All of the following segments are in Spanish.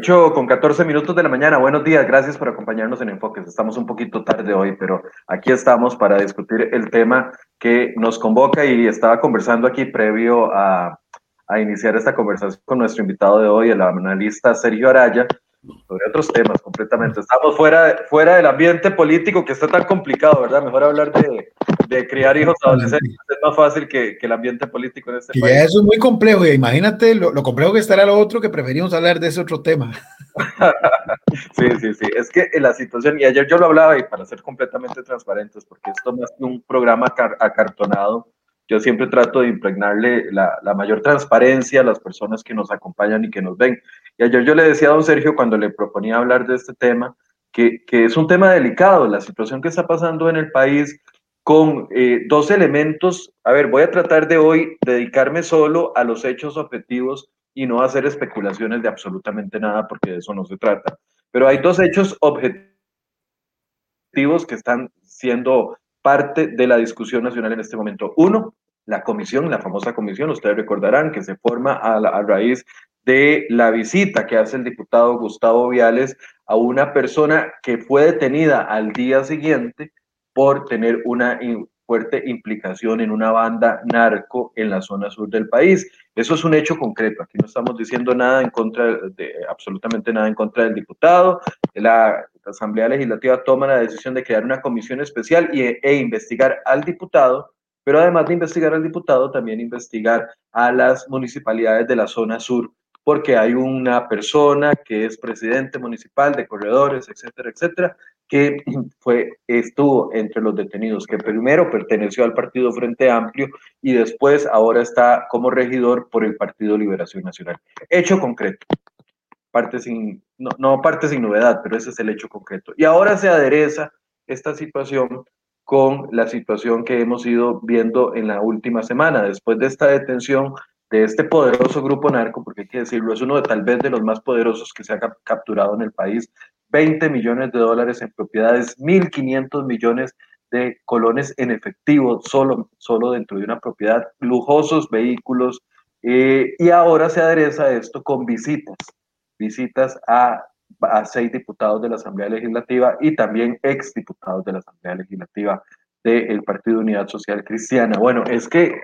8 con 14 minutos de la mañana. Buenos días, gracias por acompañarnos en Enfoques. Estamos un poquito tarde hoy, pero aquí estamos para discutir el tema que nos convoca y estaba conversando aquí previo a, a iniciar esta conversación con nuestro invitado de hoy, el analista Sergio Araya, sobre otros temas completamente. Estamos fuera, fuera del ambiente político que está tan complicado, ¿verdad? Mejor hablar de, de criar hijos adolescentes es más fácil que, que, el ambiente político en este y país. Ya eso es muy complejo, imagínate lo, lo, complejo que estará lo otro que preferimos hablar de ese otro tema. sí, sí, sí, es que la situación, y ayer yo lo hablaba y para ser completamente transparentes, porque esto más que un programa acartonado, yo siempre trato de impregnarle la, la, mayor transparencia a las personas que nos acompañan y que nos ven. Y ayer yo le decía a don Sergio cuando le proponía hablar de este tema, que, que es un tema delicado, la situación que está pasando en el país con eh, dos elementos. A ver, voy a tratar de hoy dedicarme solo a los hechos objetivos y no hacer especulaciones de absolutamente nada, porque de eso no se trata. Pero hay dos hechos objetivos que están siendo parte de la discusión nacional en este momento. Uno, la comisión, la famosa comisión, ustedes recordarán que se forma a, raíz de la visita que hace el diputado Gustavo Viales a una persona que fue detenida al día siguiente por tener una fuerte implicación en una banda narco en la zona sur del país. Eso es un hecho concreto. Aquí no estamos diciendo nada en contra absolutamente nada en contra del diputado. La Asamblea Legislativa toma la decisión de crear una comisión especial y, e investigar al diputado, pero además de investigar al diputado, también investigar a las municipalidades de la zona sur porque hay una persona que es presidente municipal de corredores, etcétera, etcétera, que fue, estuvo entre los detenidos, que primero perteneció al Partido Frente Amplio y después ahora está como regidor por el Partido Liberación Nacional. Hecho concreto. Parte sin, no, no parte sin novedad, pero ese es el hecho concreto. Y ahora se adereza esta situación con la situación que hemos ido viendo en la última semana. Después de esta detención de este poderoso grupo narco, porque hay que decirlo, es uno de tal vez de los más poderosos que se ha capturado en el país, 20 millones de dólares en propiedades, 1.500 millones de colones en efectivo solo, solo dentro de una propiedad, lujosos vehículos, eh, y ahora se adereza esto con visitas, visitas a, a seis diputados de la Asamblea Legislativa y también exdiputados de la Asamblea Legislativa del Partido Unidad Social Cristiana. Bueno, es que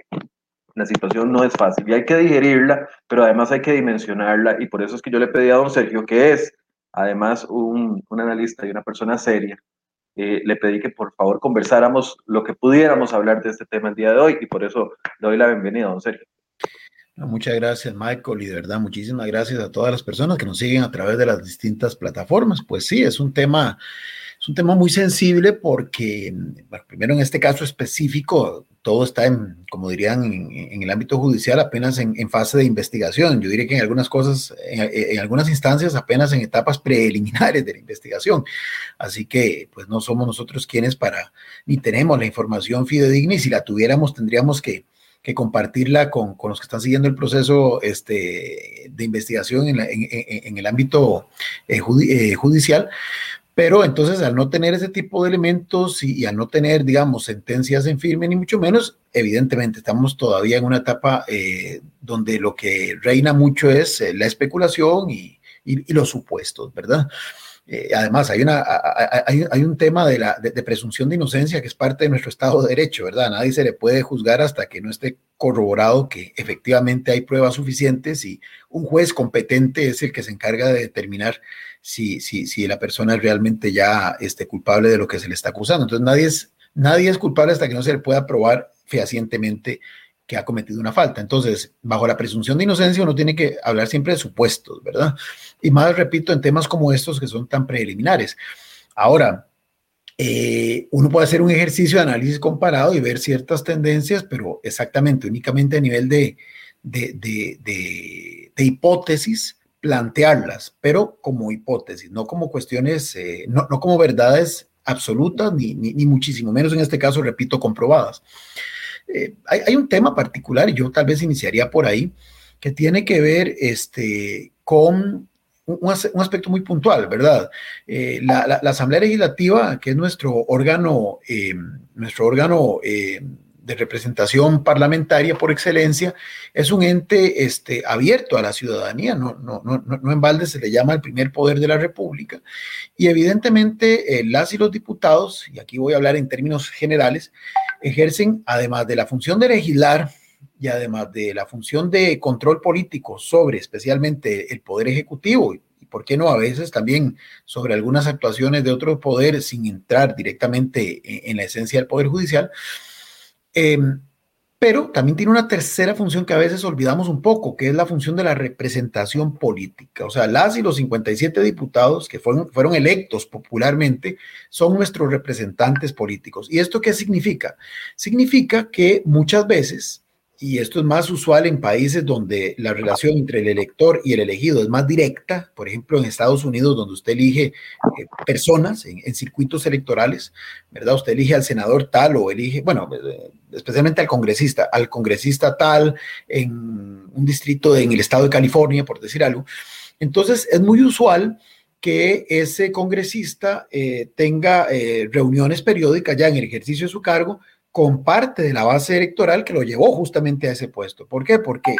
la situación no es fácil y hay que digerirla, pero además hay que dimensionarla y por eso es que yo le pedí a don Sergio, que es además un, un analista y una persona seria, eh, le pedí que por favor conversáramos lo que pudiéramos hablar de este tema el día de hoy y por eso le doy la bienvenida a don Sergio. Muchas gracias, Michael, y de verdad, muchísimas gracias a todas las personas que nos siguen a través de las distintas plataformas. Pues sí, es un tema, es un tema muy sensible porque, primero en este caso específico, todo está, en, como dirían, en, en el ámbito judicial apenas en, en, fase de investigación. Yo diría que en algunas cosas, en, algunas instancias apenas en etapas preliminares de la investigación. Así que, pues no somos nosotros quienes para, ni tenemos la información fidedigna y si la tuviéramos tendríamos que que compartirla con, con, los que están siguiendo el proceso este, de investigación en, la, en, el ámbito eh, eh, judicial. Pero entonces, al no tener ese tipo de elementos y, al no tener, digamos, sentencias en firme, ni mucho menos, evidentemente estamos todavía en una etapa eh, donde lo que reina mucho es la especulación y, y, los supuestos, ¿verdad? Eh, además, hay, una, un tema de, la, de, presunción de inocencia que es parte de nuestro Estado de Derecho, ¿verdad? Nadie se le puede juzgar hasta que no esté corroborado que efectivamente hay pruebas suficientes y un juez competente es el que se encarga de determinar si, si, si la persona es realmente ya este, culpable de lo que se le está acusando. Entonces, nadie es, nadie es culpable hasta que no se le pueda probar fehacientemente que ha cometido una falta. Entonces, bajo la presunción de inocencia, uno tiene que hablar siempre de supuestos, ¿verdad? Y más, repito, en temas como estos que son tan preliminares. Ahora, eh, uno puede hacer un ejercicio de análisis comparado y ver ciertas tendencias, pero exactamente, únicamente a nivel de, de, de, de, de hipótesis, plantearlas, pero como hipótesis, no como cuestiones, eh, no, no, como verdades absolutas, ni, ni, ni, muchísimo menos en este caso, repito, comprobadas. Eh, hay, hay, un tema particular, y yo tal vez iniciaría por ahí, que tiene que ver este, con un, aspecto muy puntual, ¿verdad? Eh, la, Asamblea Legislativa, que es nuestro órgano, eh, nuestro órgano, eh, representación parlamentaria por excelencia, es un ente este, abierto a la ciudadanía, no, no, no, no en balde se le llama el primer poder de la República, y evidentemente las y los diputados, y aquí voy a hablar en términos generales, ejercen, además de la función de legislar, y además de la función de control político sobre especialmente el poder ejecutivo ¿por qué no a veces también sobre algunas actuaciones de otro poder sin entrar directamente en, la esencia del poder judicial? Em, pero también tiene una tercera función que a veces olvidamos un poco, que es la función de la representación política. O sea, las y los 57 diputados que fueron, fueron electos popularmente son nuestros representantes políticos. ¿Y esto qué significa? Significa que muchas veces y esto es más usual en países donde la relación entre el elector y el elegido es más directa, por ejemplo en Estados Unidos, donde usted elige eh, personas en, circuitos electorales, ¿verdad? Usted elige al senador tal o elige, bueno, eh, especialmente al congresista, al congresista tal en un distrito en el estado de California, por decir algo. Entonces es muy usual que ese congresista eh, tenga reuniones periódicas ya en el ejercicio de su cargo con parte de la base electoral que lo llevó justamente a ese puesto. ¿Por qué? Porque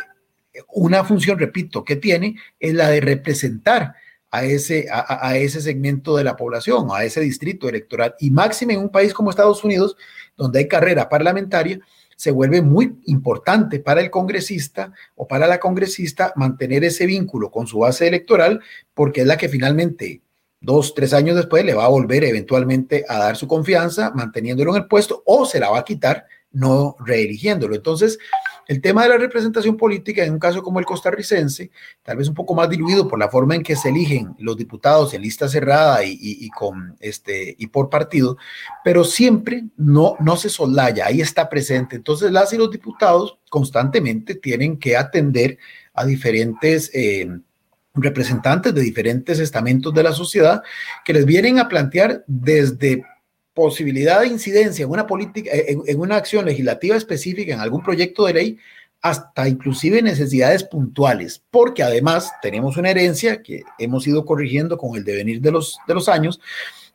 una función, repito, que tiene es la de representar a ese, a, ese segmento de la población, a ese distrito electoral. Y máximo en un país como Estados Unidos, donde hay carrera parlamentaria, se vuelve muy importante para el congresista o para la congresista mantener ese vínculo con su base electoral, porque es la que finalmente dos, tres años después le va a volver eventualmente a dar su confianza, manteniéndolo en el puesto, o se la va a quitar no reeligiéndolo. Entonces, el tema de la representación política en un caso como el costarricense, tal vez un poco más diluido por la forma en que se eligen los diputados en lista cerrada y, con este y por partido, pero siempre no, no se soslaya, ahí está presente. Entonces, las y los diputados constantemente tienen que atender a diferentes eh, representantes de diferentes estamentos de la sociedad que les vienen a plantear desde posibilidad de incidencia en una política, en, una acción legislativa específica, en algún proyecto de ley, hasta inclusive necesidades puntuales, porque además tenemos una herencia que hemos ido corrigiendo con el devenir de los, de los años,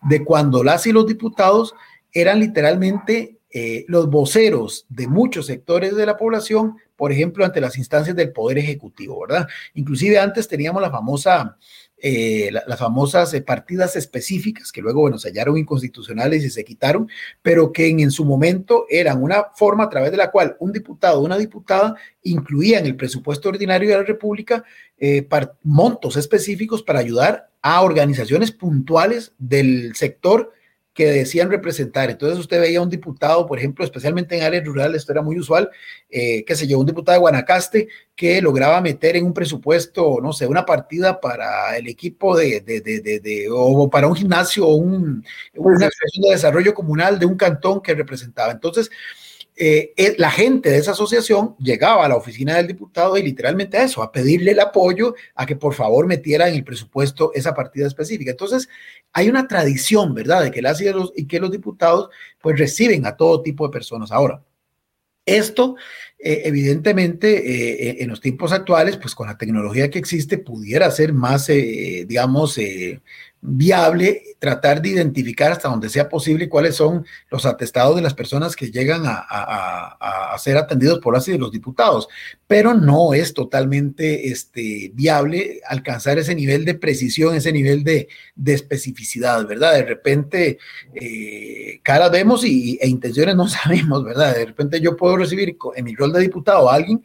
de cuando las y los diputados eran literalmente eh, los voceros de muchos sectores de la población, por ejemplo, ante las instancias del Poder Ejecutivo, ¿verdad? Inclusive antes teníamos la famosa, eh, las famosas eh, partidas específicas que luego, bueno, se hallaron inconstitucionales y se quitaron, pero que en, su momento eran una forma a través de la cual un diputado o una diputada incluía en el presupuesto ordinario de la República montos específicos para ayudar a organizaciones puntuales del sector que decían representar. Entonces usted veía un diputado, por ejemplo, especialmente en áreas rurales, esto era muy usual, eh, que se llevó un diputado de Guanacaste que lograba meter en un presupuesto, no sé, una partida para el equipo de, de, de, de o para un gimnasio o un, una de desarrollo comunal de un cantón que representaba. Entonces, eh, eh, la gente de esa asociación llegaba a la oficina del diputado y literalmente a eso, a pedirle el apoyo, a que por favor metiera en el presupuesto esa partida específica. Entonces, hay una tradición, ¿verdad?, de que las y, y que los diputados pues reciben a todo tipo de personas. Ahora, esto, eh, evidentemente, en los tiempos actuales, pues con la tecnología que existe, pudiera ser más, digamos, viable tratar de identificar hasta donde sea posible cuáles son los atestados de las personas que llegan a, ser atendidos por así de los diputados, pero no es totalmente este, viable alcanzar ese nivel de precisión, ese nivel de, especificidad, ¿verdad? De repente, eh, caras vemos y, e intenciones no sabemos, ¿verdad? De repente yo puedo recibir en mi rol de diputado a alguien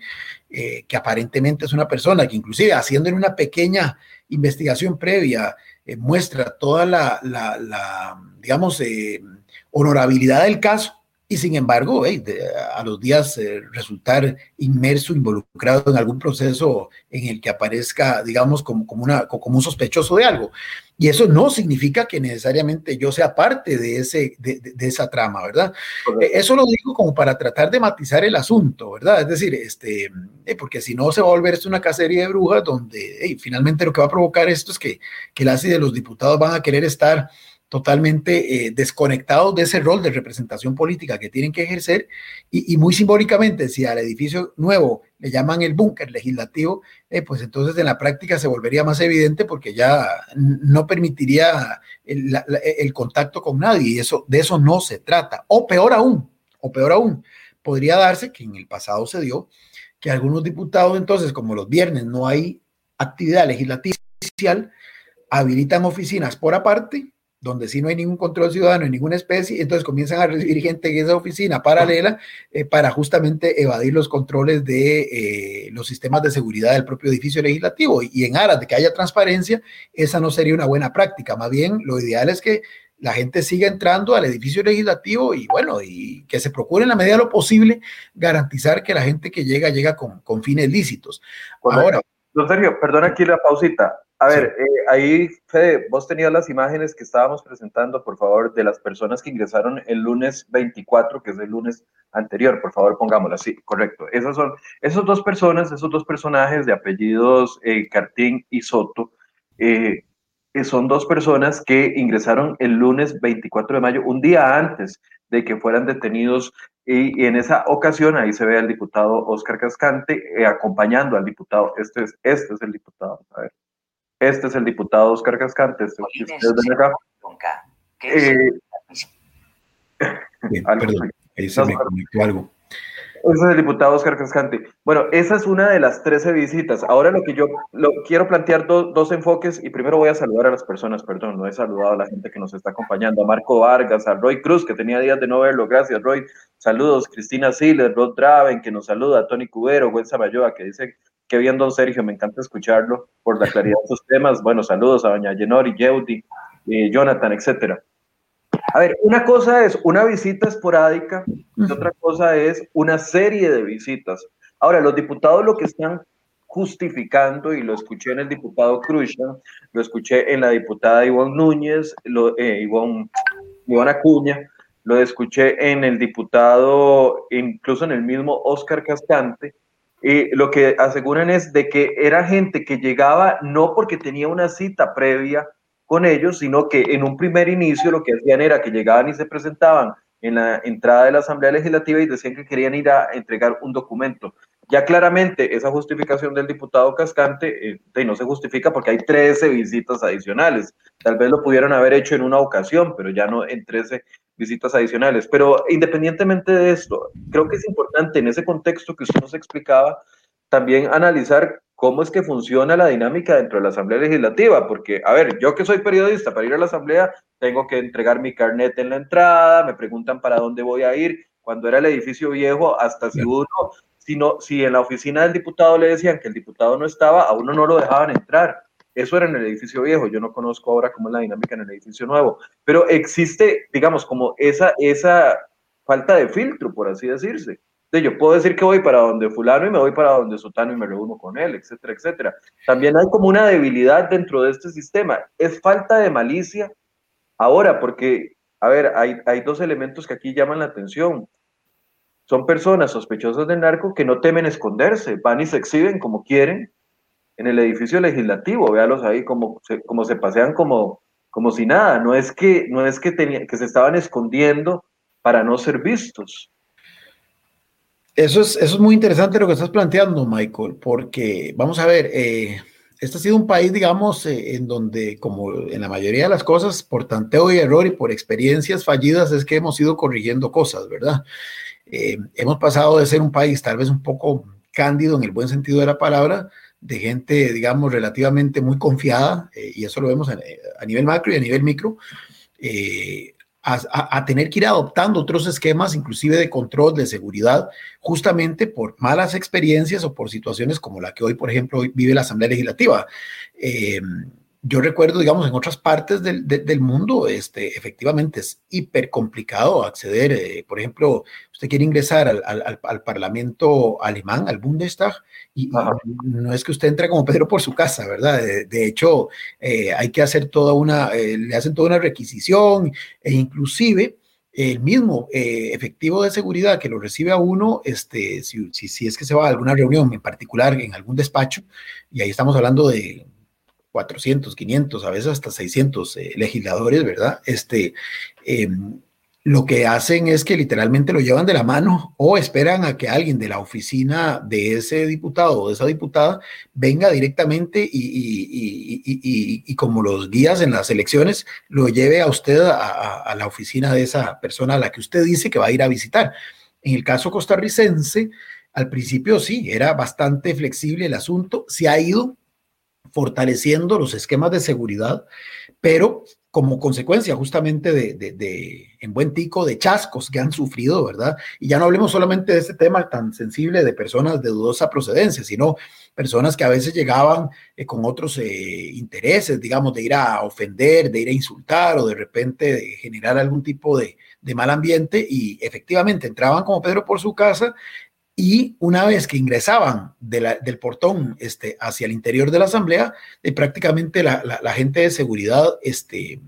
eh, que aparentemente es una persona que inclusive haciendo en una pequeña investigación previa eh, muestra toda la, digamos, eh, honorabilidad del caso y sin embargo, a los días eh, resultar inmerso, involucrado en algún proceso en el que aparezca, digamos, como, como, una, como un sospechoso de algo. Y eso no significa que necesariamente yo sea parte de, ese, de, esa trama, ¿verdad? Eso lo digo como para tratar de matizar el asunto, ¿verdad? Es decir, este, porque si no se va a volver esto una cacería de brujas donde finalmente lo que va a provocar esto es que, que las y de los diputados van a querer estar totalmente eh, desconectados de ese rol de representación política que tienen que ejercer y, muy simbólicamente, si al edificio nuevo le llaman el búnker legislativo, eh, pues entonces en la práctica se volvería más evidente porque ya no permitiría el, contacto con nadie y eso, de eso no se trata. O peor aún, o peor aún, podría darse, que en el pasado se dio, que algunos diputados entonces, como los viernes no hay actividad legislativa, habilitan oficinas por aparte donde sí no hay ningún control ciudadano en ninguna especie, entonces comienzan a recibir gente en esa oficina paralela eh, para justamente evadir los controles de eh, los sistemas de seguridad del propio edificio legislativo. Y, en aras de que haya transparencia, esa no sería una buena práctica. Más bien, lo ideal es que la gente siga entrando al edificio legislativo y bueno, y que se procure en la medida de lo posible garantizar que la gente que llega llega con, con fines lícitos. Ahora, Don Sergio, perdona aquí la pausita. A ver, eh, ahí, Fede, vos tenías las imágenes que estábamos presentando, por favor, de las personas que ingresaron el lunes 24, que es el lunes anterior, por favor, pongámoslas, sí, correcto. Esas son, esas dos personas, esos dos personajes de apellidos eh, Cartín y Soto, eh, son dos personas que ingresaron el lunes 24 de mayo, un día antes de que fueran detenidos y, en esa ocasión ahí se ve al diputado Oscar Cascante acompañando al diputado, este es, este es el diputado, a ver. Este es el diputado Oscar Cascante. Este eh, perdón, ahí se me conectó algo. Ese es el diputado Oscar Cascante. Bueno, esa es una de las 13 visitas. Ahora lo que yo lo, quiero plantear dos enfoques y primero voy a saludar a las personas, perdón, no he saludado a la gente que nos está acompañando, a Marco Vargas, a Roy Cruz, que tenía días de no verlo, gracias Roy. Saludos, Cristina Siles, Rod Draven, que nos saluda, a Tony Cubero, Gwen Samayoa, que dice Qué bien, don Sergio, me encanta escucharlo por la claridad de sus temas. Bueno, saludos a doña Yenori, Yeudi, eh, Jonathan, etcétera. A ver, una cosa es una visita esporádica y otra cosa es una serie de visitas. Ahora, los diputados lo que están justificando, y lo escuché en el diputado Cruzan, lo escuché en la diputada Ivonne Núñez, lo, eh, Ivonne, Ivonne Acuña, lo escuché en el diputado, incluso en el mismo Oscar Cascante, y lo que aseguran es de que era gente que llegaba no porque tenía una cita previa con ellos, sino que en un primer inicio lo que hacían era que llegaban y se presentaban en la entrada de la Asamblea Legislativa y decían que querían ir a entregar un documento. Ya claramente esa justificación del diputado Cascante eh, no se justifica porque hay 13 visitas adicionales. Tal vez lo pudieron haber hecho en una ocasión, pero ya no en 13 visitas adicionales. Pero independientemente de esto, creo que es importante en ese contexto que usted nos explicaba, también analizar cómo es que funciona la dinámica dentro de la Asamblea Legislativa, porque, a ver, yo que soy periodista, para ir a la Asamblea tengo que entregar mi carnet en la entrada, me preguntan para dónde voy a ir, cuando era el edificio viejo, hasta si uno, si, no, si en la oficina del diputado le decían que el diputado no estaba, a uno no lo dejaban entrar. Eso era en el edificio viejo, yo no conozco ahora cómo es la dinámica en el edificio nuevo, pero existe, digamos, como esa, esa falta de filtro, por así decirse. De yo puedo decir que voy para donde fulano y me voy para donde sotano y me reúno con él, etcétera, etcétera. También hay como una debilidad dentro de este sistema. Es falta de malicia ahora, porque, a ver, hay, hay dos elementos que aquí llaman la atención. Son personas sospechosas de narco que no temen esconderse, van y se exhiben como quieren en el edificio legislativo, véalos ahí como se, como se pasean como, como si nada, no es que, no es que, tenía, que se estaban escondiendo para no ser vistos. Eso es, eso es muy interesante lo que estás planteando, Michael, porque vamos a ver, eh, este ha sido un país, digamos, eh, en donde, como en la mayoría de las cosas, por tanteo y error y por experiencias fallidas, es que hemos ido corrigiendo cosas, ¿verdad? Eh, hemos pasado de ser un país tal vez un poco cándido en el buen sentido de la palabra, de gente, digamos, relativamente muy confiada, eh, y eso lo vemos a, nivel macro y a nivel micro, eh, a, tener que ir adoptando otros esquemas, inclusive de control, de seguridad, justamente por malas experiencias o por situaciones como la que hoy, por ejemplo, vive la Asamblea Legislativa. Eh, yo recuerdo, digamos, en otras partes del, del, mundo, este, efectivamente es hiper complicado acceder. Eh, por ejemplo, usted quiere ingresar al, al, al, Parlamento alemán, al Bundestag, y, no es que usted entre como Pedro por su casa, ¿verdad? De, hecho, eh, hay que hacer toda una, eh, le hacen toda una requisición e inclusive el mismo efectivo de seguridad que lo recibe a uno, este, si, si, si es que se va a alguna reunión en particular en algún despacho, y ahí estamos hablando de 400, 500, a veces hasta 600 eh, legisladores, ¿verdad? Este, em, lo que hacen es que literalmente lo llevan de la mano o esperan a que alguien de la oficina de ese diputado o de esa diputada venga directamente y, como los guías en las elecciones, lo lleve a usted a, a, la oficina de esa persona a la que usted dice que va a ir a visitar. En el caso costarricense, al principio sí, era bastante flexible el asunto, se ha ido fortaleciendo los esquemas de seguridad, pero como consecuencia justamente de, en buen tico, de chascos que han sufrido, ¿verdad? Y ya no hablemos solamente de este tema tan sensible de personas de dudosa procedencia, sino personas que a veces llegaban eh, con otros eh, intereses, digamos, de ir a ofender, de ir a insultar o de repente de generar algún tipo de, de mal ambiente y efectivamente entraban como Pedro por su casa y una vez que ingresaban del portón este, hacia el interior de la asamblea, eh, prácticamente la, gente de seguridad este,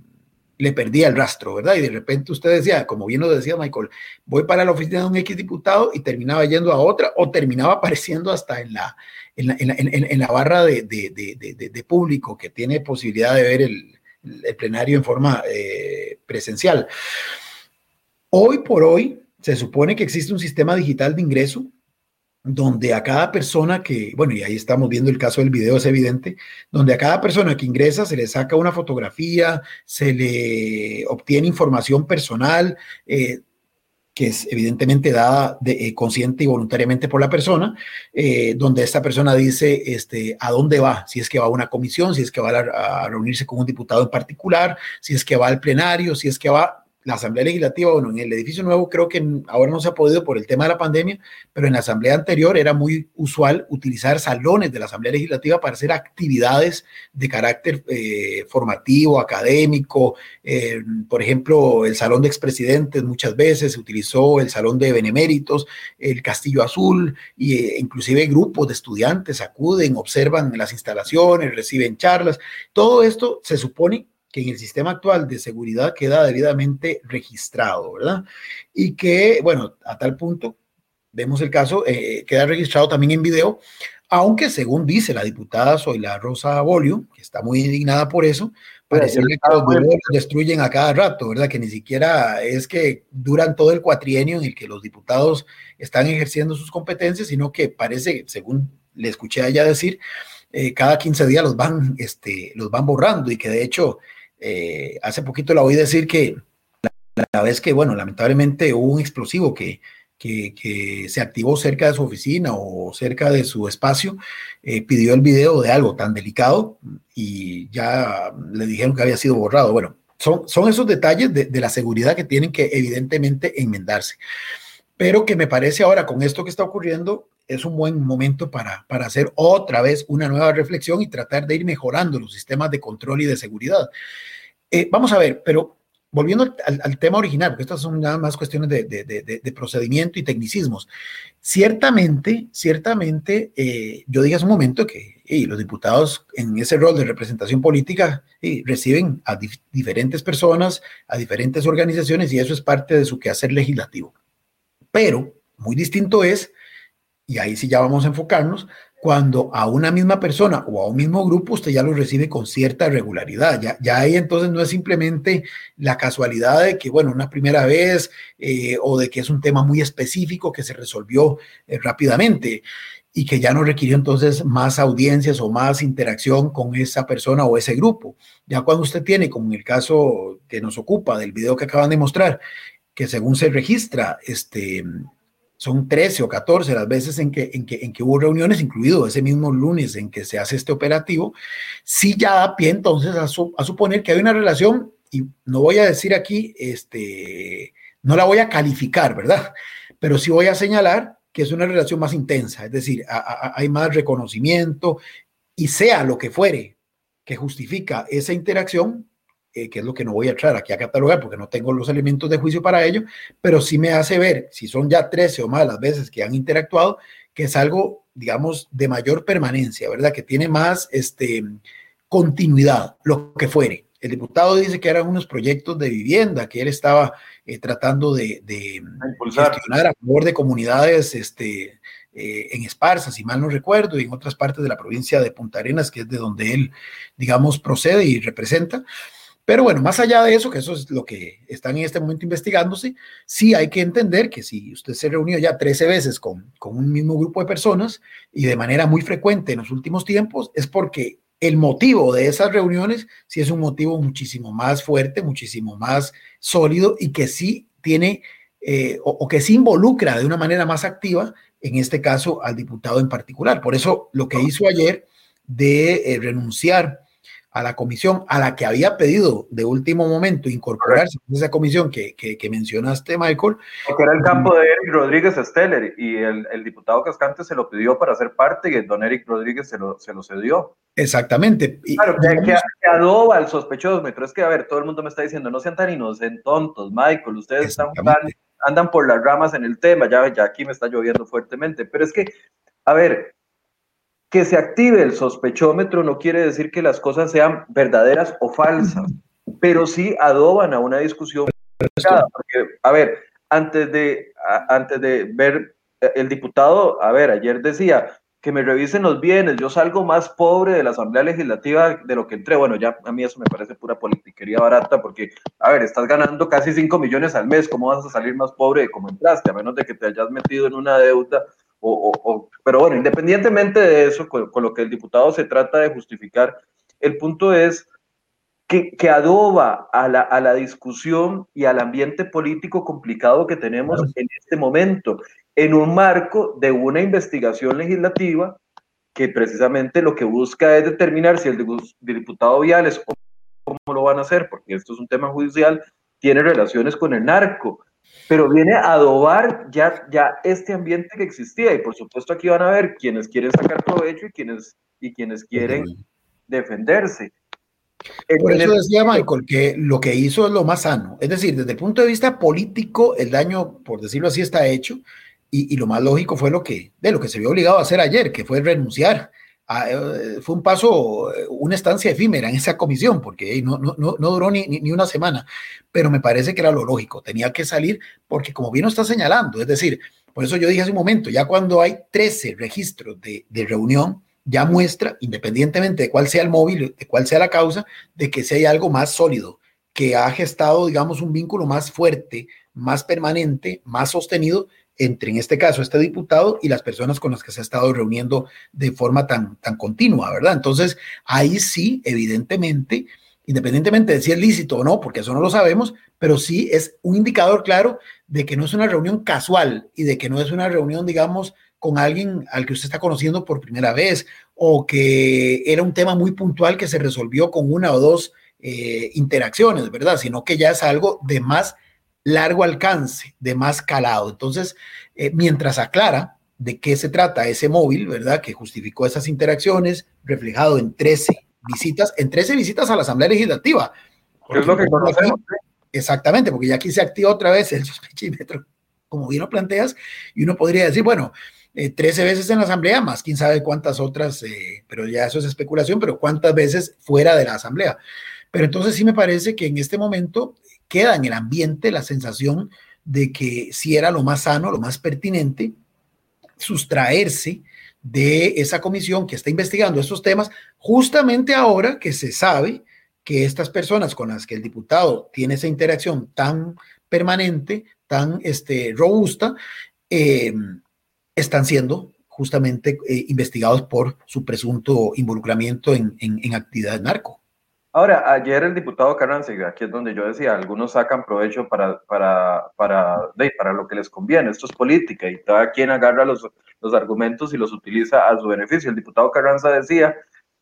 le perdía el rastro, ¿verdad? Y de repente usted decía, como bien lo decía Michael, voy para la oficina de un X diputado y terminaba yendo a otra o terminaba apareciendo hasta en la, en la, barra de, público que tiene posibilidad de ver el, plenario en forma eh, presencial. Hoy por hoy se supone que existe un sistema digital de ingreso donde a cada persona que, bueno, y ahí estamos viendo el caso del video, es evidente, donde a cada persona que ingresa se le saca una fotografía, se le obtiene información personal, eh, que es evidentemente dada de, eh, consciente y voluntariamente por la persona, eh, donde esta persona dice este, a dónde va, si es que va a una comisión, si es que va a, a reunirse con un diputado en particular, si es que va al plenario, si es que va la Asamblea Legislativa, bueno, en el edificio nuevo creo que ahora no se ha podido por el tema de la pandemia, pero en la Asamblea anterior era muy usual utilizar salones de la Asamblea Legislativa para hacer actividades de carácter eh, formativo, académico. Eh, por ejemplo, el Salón de Expresidentes muchas veces se utilizó, el Salón de Beneméritos, el Castillo Azul, e inclusive grupos de estudiantes acuden, observan las instalaciones, reciben charlas. Todo esto se supone que en el sistema actual de seguridad queda debidamente registrado, ¿verdad? Y que, bueno, a tal punto, vemos el caso, eh, queda registrado también en video, aunque según dice la diputada Zoila Rosa Bolio, que está muy indignada por eso, parece que los videos destruyen a cada rato, ¿verdad? Que ni siquiera es que duran todo el cuatrienio en el que los diputados están ejerciendo sus competencias, sino que parece, según le escuché a ella decir, eh, cada 15 días los van, este, los van borrando y que de hecho eh, hace poquito la oí decir que la, vez que, bueno, lamentablemente hubo un explosivo que, que, se activó cerca de su oficina o cerca de su espacio, eh, pidió el video de algo tan delicado y ya le dijeron que había sido borrado. Bueno, son, son esos detalles de, de la seguridad que tienen que evidentemente enmendarse. Pero que me parece ahora con esto que está ocurriendo, es un buen momento para, para hacer otra vez una nueva reflexión y tratar de ir mejorando los sistemas de control y de seguridad. Eh, vamos a ver, pero volviendo al, tema original, porque estas son nada más cuestiones de, de, procedimiento y tecnicismos. Ciertamente, ciertamente, eh, yo dije hace un momento que los diputados en ese rol de representación política reciben a diferentes personas, a diferentes organizaciones, y eso es parte de su quehacer legislativo. Pero muy distinto es y ahí sí ya vamos a enfocarnos, cuando a una misma persona o a un mismo grupo usted ya lo recibe con cierta regularidad. Ya, ya ahí entonces no es simplemente la casualidad de que, bueno, una primera vez eh, o de que es un tema muy específico que se resolvió eh, rápidamente y que ya no requirió entonces más audiencias o más interacción con esa persona o ese grupo. Ya cuando usted tiene, como en el caso que nos ocupa del video que acaban de mostrar, que según se registra, este, son 13 o 14 las veces en que, en que, en que hubo reuniones, incluido ese mismo lunes en que se hace este operativo, sí ya da pie entonces a, suponer que hay una relación, y no voy a decir aquí, este, no la voy a calificar, ¿verdad? Pero sí voy a señalar que es una relación más intensa, es decir, hay más reconocimiento y sea lo que fuere que justifica esa interacción, eh, que es lo que no voy a entrar aquí a catalogar porque no tengo los elementos de juicio para ello, pero sí me hace ver, si son ya 13 o más las veces que han interactuado, que es algo, digamos, de mayor permanencia, ¿verdad? Que tiene más este, continuidad, lo que fuere. El diputado dice que eran unos proyectos de vivienda que él estaba eh, tratando de, de gestionar a favor de comunidades este, eh, en Esparza, si mal no recuerdo, y en otras partes de la provincia de Punta Arenas, que es de donde él, digamos, procede y representa. Pero bueno, más allá de eso, que eso es lo que están en este momento investigándose, sí hay que entender que si usted se reunió ya 13 veces con, con un mismo grupo de personas y de manera muy frecuente en los últimos tiempos, es porque el motivo de esas reuniones sí es un motivo muchísimo más fuerte, muchísimo más sólido y que sí tiene eh, o, que se involucra de una manera más activa, en este caso al diputado en particular. Por eso lo que hizo ayer de eh, renunciar a la comisión a la que había pedido de último momento incorporarse a esa comisión que, que, mencionaste, Michael. Que era el campo de Eric Rodríguez Steller y el, el, diputado Cascante se lo pidió para ser parte y don Eric Rodríguez se lo, se lo cedió. Exactamente. Claro, que, adoba al sospechoso, pero es que, a ver, todo el mundo me está diciendo, no sean tan inocentes, tontos, Michael, ustedes están andan por las ramas en el tema, ya, ya aquí me está lloviendo fuertemente, pero es que, a ver, que se active el sospechómetro no quiere decir que las cosas sean verdaderas o falsas, pero sí adoban a una discusión. Porque, a ver, antes de, antes de ver eh, el diputado, a ver, ayer decía que me revisen los bienes, yo salgo más pobre de la Asamblea Legislativa de lo que entré. Bueno, ya a mí eso me parece pura politiquería barata porque, a ver, estás ganando casi 5 millones al mes, ¿cómo vas a salir más pobre de como entraste? A menos de que te hayas metido en una deuda o, pero bueno, independientemente de eso, con, lo que el diputado se trata de justificar, el punto es que, que adoba a la, a la, discusión y al ambiente político complicado que tenemos en este momento, en un marco de una investigación legislativa que precisamente lo que busca es determinar si el diputado Viales o cómo lo van a hacer, porque esto es un tema judicial, tiene relaciones con el narco pero viene a adobar ya, ya este ambiente que existía. Y por supuesto aquí van a ver quienes quieren sacar provecho y quienes, y quienes quieren defenderse. Por eso decía Michael que lo que hizo es lo más sano. Es decir, desde el punto de vista político, el daño, por decirlo así, está hecho. Y, y lo más lógico fue lo que, de lo que se vio obligado a hacer ayer, que fue renunciar fue un paso, eh, una estancia efímera en esa comisión, porque no, no, no, duró ni, ni, una semana, pero me parece que era lo lógico, tenía que salir porque como bien está señalando, es decir, por eso yo dije hace un momento, ya cuando hay 13 registros de, de reunión, ya muestra, independientemente de cuál sea el móvil, de cuál sea la causa, de que si hay algo más sólido, que ha gestado, digamos, un vínculo más fuerte, más permanente, más sostenido entre, en este caso, este diputado y las personas con las que se ha estado reuniendo de forma tan, tan continua, ¿verdad? Entonces, ahí sí, evidentemente, independientemente de si es lícito o no, porque eso no lo sabemos, pero sí es un indicador claro de que no es una reunión casual y de que no es una reunión, digamos, con alguien al que usted está conociendo por primera vez o que era un tema muy puntual que se resolvió con una o dos eh, interacciones, ¿verdad? Sino que ya es algo de más largo alcance, de más calado. Entonces, eh, mientras aclara de qué se trata ese móvil, ¿verdad? Que justificó esas interacciones, reflejado en 13 visitas, en 13 visitas a la Asamblea Legislativa. Es lo que conocemos. exactamente, porque ya aquí se activa otra vez el sospechímetro, como bien lo planteas, y uno podría decir, bueno, 13 eh, veces en la Asamblea, más quién sabe cuántas otras, eh, pero ya eso es especulación, pero cuántas veces fuera de la Asamblea. Pero entonces sí me parece que en este momento queda en el ambiente la sensación de que si era lo más sano, lo más pertinente, sustraerse de esa comisión que está investigando estos temas, justamente ahora que se sabe que estas personas con las que el diputado tiene esa interacción tan permanente, tan este, robusta, eh, están siendo justamente eh, investigados por su presunto involucramiento en, en, en actividades narco. Ahora, ayer el diputado Carranza, aquí es donde yo decía, algunos sacan provecho para, para, para, para lo que les conviene, esto es política y cada quien agarra los, los argumentos y los utiliza a su beneficio. El diputado Carranza decía,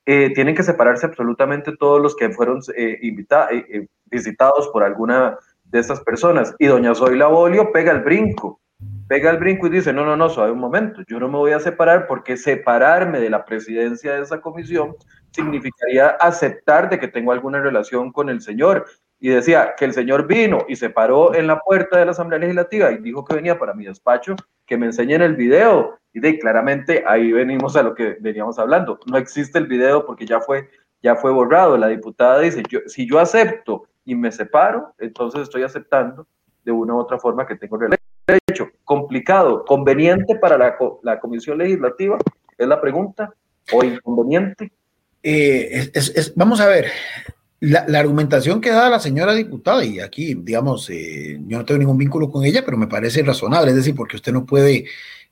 eh, tienen que separarse absolutamente todos los que fueron eh, eh, eh, visitados por alguna de estas personas. Y doña Zoila Bolio pega el brinco, pega el brinco y dice, no, no, no, suave un momento, yo no me voy a separar porque separarme de la presidencia de esa comisión significaría aceptar de que tengo alguna relación con el señor. Y decía que el señor vino y se paró en la puerta de la Asamblea Legislativa y dijo que venía para mi despacho, que me enseñen el video. Y de claramente ahí venimos a lo que veníamos hablando. No existe el video porque ya fue, ya fue borrado. La diputada dice, yo, si yo acepto y me separo, entonces estoy aceptando de una u otra forma que tengo derecho. Complicado, conveniente para la, la Comisión Legislativa, es la pregunta, o inconveniente. Eh, vamos a ver, la, argumentación que da la señora diputada, y aquí, digamos, eh, yo no tengo ningún vínculo con ella, pero me parece razonable, es decir, porque usted no puede,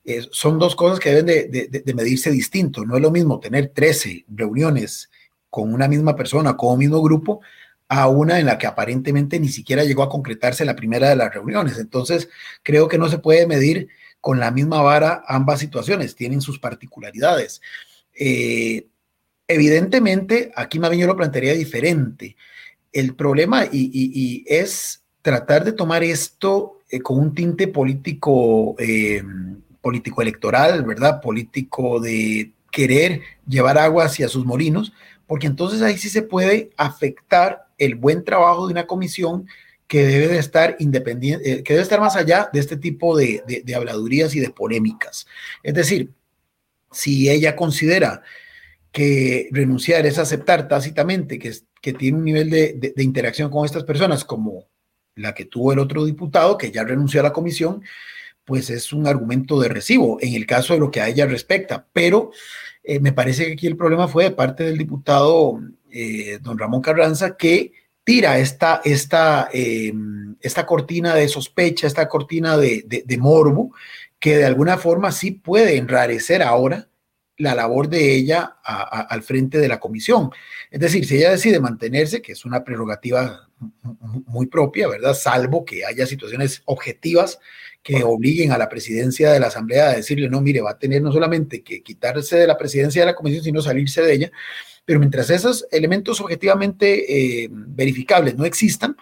eh, son dos cosas que deben de, medirse distinto, no es lo mismo tener 13 reuniones con una misma persona, con un mismo grupo, a una en la que aparentemente ni siquiera llegó a concretarse la primera de las reuniones. Entonces, creo que no se puede medir con la misma vara ambas situaciones, tienen sus particularidades. Eh, evidentemente, aquí más bien yo lo plantearía diferente. El problema y, es tratar de tomar esto eh, con un tinte político, eh, político electoral, ¿verdad? Político de querer llevar agua hacia sus molinos, porque entonces ahí sí se puede afectar el buen trabajo de una comisión que debe de estar independiente, eh, que debe estar más allá de este tipo de, de, habladurías y de polémicas. Es decir, si ella considera que renunciar es aceptar tácitamente que, que tiene un nivel de, de, interacción con estas personas como la que tuvo el otro diputado, que ya renunció a la comisión, pues es un argumento de recibo en el caso de lo que a ella respecta. Pero eh, me parece que aquí el problema fue de parte del diputado eh, don Ramón Carranza, que tira esta, esta, em, esta cortina de sospecha, esta cortina de, de, morbo, que de alguna forma sí puede enrarecer ahora la labor de ella al frente de la comisión. Es decir, si ella decide mantenerse, que es una prerrogativa muy propia, ¿verdad? Salvo que haya situaciones objetivas que obliguen a la presidencia de la Asamblea a decirle, no, mire, va a tener no solamente que quitarse de la presidencia de la comisión, sino salirse de ella. Pero mientras esos elementos objetivamente eh, verificables no existan,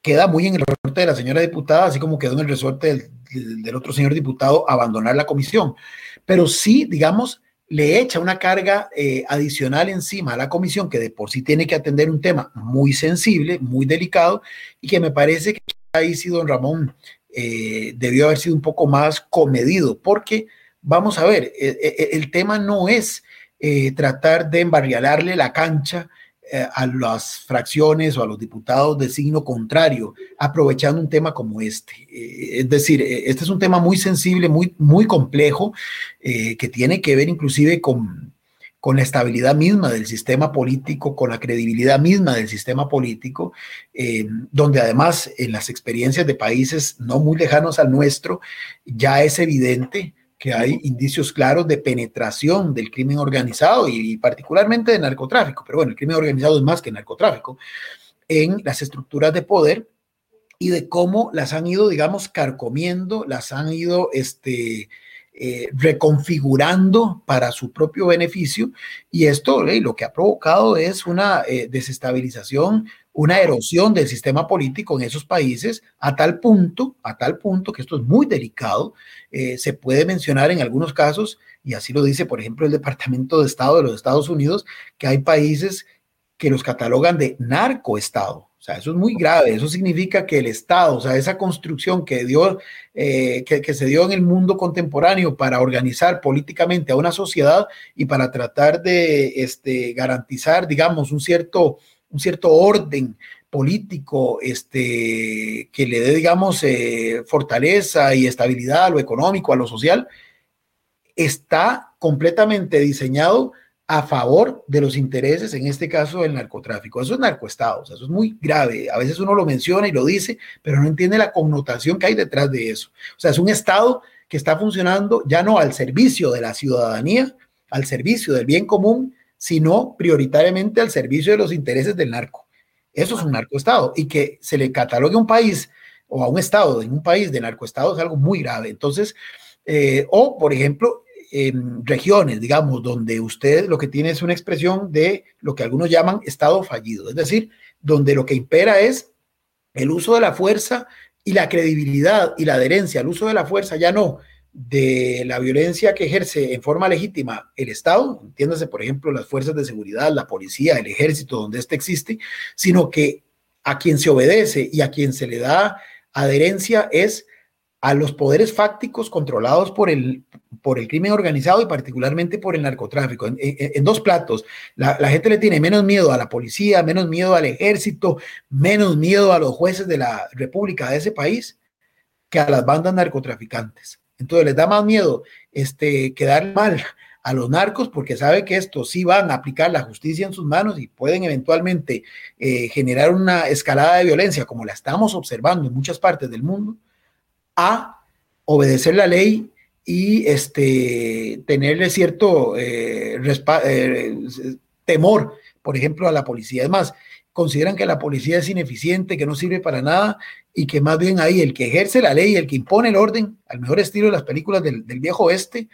queda muy en el resorte de la señora diputada, así como quedó en el resorte del, del otro señor diputado abandonar la comisión. Pero sí, digamos, le echa una carga eh, adicional encima a la comisión que de por sí tiene que atender un tema muy sensible, muy delicado, y que me parece que ahí sí, don Ramón, eh, debió haber sido un poco más comedido, porque vamos a ver, e, e, e, el, tema no es eh, tratar de embarrialarle la cancha eh, a las fracciones o a los diputados de signo contrario, aprovechando un tema como este. es decir, este es un tema muy sensible, muy, muy complejo, que tiene que ver inclusive con con la estabilidad misma del sistema político, con la credibilidad misma del sistema político, eh, donde además en las experiencias de países no muy lejanos al nuestro, ya es evidente que hay indicios claros de penetración del crimen organizado y, particularmente de narcotráfico, pero bueno, el crimen organizado es más que narcotráfico, en las estructuras de poder y de cómo las han ido, digamos, carcomiendo, las han ido, este, eh, reconfigurando para su propio beneficio. Y esto lo que ha provocado es una eh, desestabilización, una erosión del sistema político en esos países a tal punto, a tal punto que esto es muy delicado, eh, se puede mencionar en algunos casos, y así lo dice por ejemplo el Departamento de Estado de los Estados Unidos, que hay países que los catalogan de narcoestado. O sea, eso es muy grave. Eso significa que el Estado, o sea, esa construcción que, dio, eh, que, se dio en el mundo contemporáneo para organizar políticamente a una sociedad y para tratar de este, garantizar, digamos, un cierto, un cierto orden político este, que le dé, digamos, eh, fortaleza y estabilidad a lo económico, a lo social, está completamente diseñado a favor de los intereses, en este caso del narcotráfico. Eso es narcoestado, eso es muy grave. A veces uno lo menciona y lo dice, pero no entiende la connotación que hay detrás de eso. O sea, es un Estado que está funcionando ya no al servicio de la ciudadanía, al servicio del bien común, sino prioritariamente al servicio de los intereses del narco. Eso es un narcoestado y que se le catalogue a un país o a un estado en un país de narcoestado es algo muy grave. Entonces, eh, o por ejemplo, regiones, digamos, donde usted lo que tiene es una expresión de lo que algunos llaman estado fallido, es decir, donde lo que impera es el uso de la fuerza y la credibilidad y la adherencia al uso de la fuerza, ya no de la violencia que ejerce en forma legítima el Estado, entiéndase, por ejemplo, las fuerzas de seguridad, la policía, el ejército, donde éste existe, sino que a quien se obedece y a quien se le da adherencia es a los poderes fácticos controlados por el, por el crimen organizado y particularmente por el narcotráfico. En, dos platos, la, gente le tiene menos miedo a la policía, menos miedo al ejército, menos miedo a los jueces de la república de ese país que a las bandas narcotraficantes. Entonces les da más miedo este, quedar mal a los narcos porque sabe que estos sí van a aplicar la justicia en sus manos y pueden eventualmente eh, generar una escalada de violencia como la estamos observando en muchas partes del mundo a obedecer la ley y este, tenerle cierto eh, eh, temor, por ejemplo, a la policía. Es más, consideran que la policía es ineficiente, que no sirve para nada y que más bien ahí el que ejerce la ley, el que impone el orden, al mejor estilo de las películas del, viejo oeste,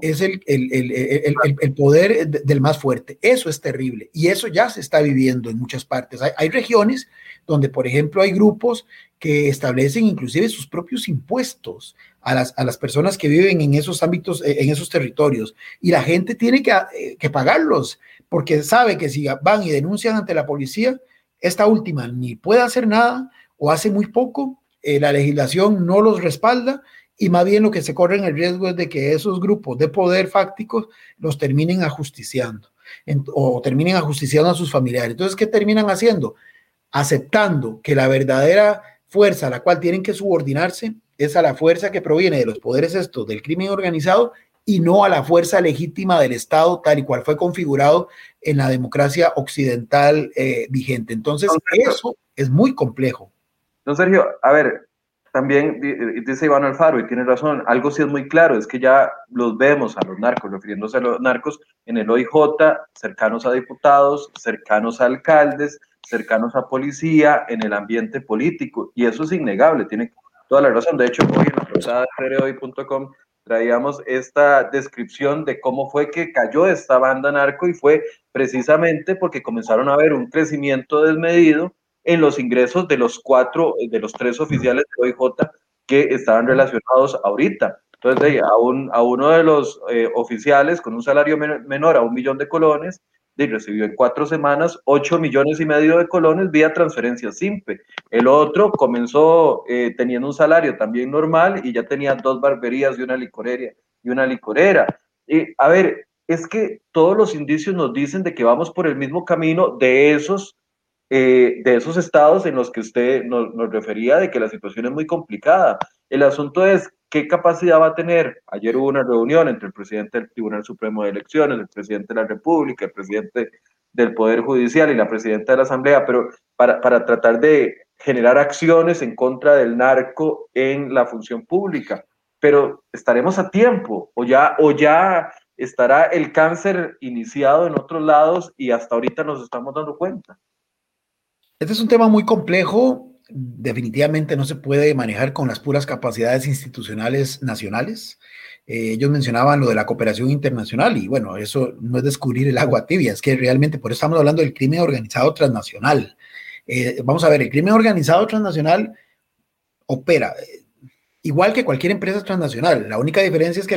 es el, el, poder del más fuerte. Eso es terrible y eso ya se está viviendo en muchas partes. Hay, regiones donde, por ejemplo, hay grupos que establecen inclusive sus propios impuestos a las, a las personas que viven en esos ámbitos, en esos territorios y la gente tiene que, eh, que pagarlos porque sabe que si van y denuncian ante la policía, esta última ni puede hacer nada o hace muy poco, eh, la legislación no los respalda y más bien lo que se corre en el riesgo es de que esos grupos de poder fácticos los terminen ajusticiando o terminen ajusticiando a sus familiares. Entonces, ¿qué terminan haciendo? Aceptando que la verdadera fuerza a la cual tienen que subordinarse es a la fuerza que proviene de los poderes estos del crimen organizado y no a la fuerza legítima del Estado tal y cual fue configurado en la democracia occidental eh, vigente. Entonces, eso es muy complejo. Don Sergio, a ver, también dice Iván Alfaro y tiene razón, algo sí es muy claro, es que ya los vemos a los narcos, refiriéndose a los narcos en el OIJ, cercanos a diputados, cercanos a alcaldes, cercanos a policía, en el ambiente político, y eso es innegable, tiene toda la razón. De hecho, hoy en la portada de hoy.com traíamos esta descripción de cómo fue que cayó esta banda narco y fue precisamente porque comenzaron a ver un crecimiento desmedido en los ingresos de los cuatro, de los tres oficiales de OIJ que estaban relacionados ahorita. Entonces, a, un, a uno de los eh, oficiales con un salario menor a un millón de colones, recibió en cuatro semanas 8 millones y medio de colones vía transferencia simple. El otro comenzó eh, teniendo un salario también normal y ya tenía dos barberías y una licorera. Y una licorera. Y, a ver, es que todos los indicios nos dicen de que vamos por el mismo camino de esos, eh, de esos estados en los que usted nos, nos refería, de que la situación es muy complicada. El asunto es ¿Qué capacidad va a tener? Ayer hubo una reunión entre el presidente del Tribunal Supremo de Elecciones, el presidente de la República, el presidente del Poder Judicial y la presidenta de la Asamblea, pero para, para tratar de generar acciones en contra del narco en la función pública. Pero estaremos a tiempo o ya, o ya estará el cáncer iniciado en otros lados y hasta ahorita nos estamos dando cuenta. Este es un tema muy complejo definitivamente no se puede manejar con las puras capacidades institucionales nacionales. Eh, ellos mencionaban lo de la cooperación internacional y bueno, eso no es descubrir el agua tibia, es que realmente por eso estamos hablando del crimen organizado transnacional. Eh, vamos a ver, el crimen organizado transnacional opera eh, igual que cualquier empresa transnacional. La única diferencia es que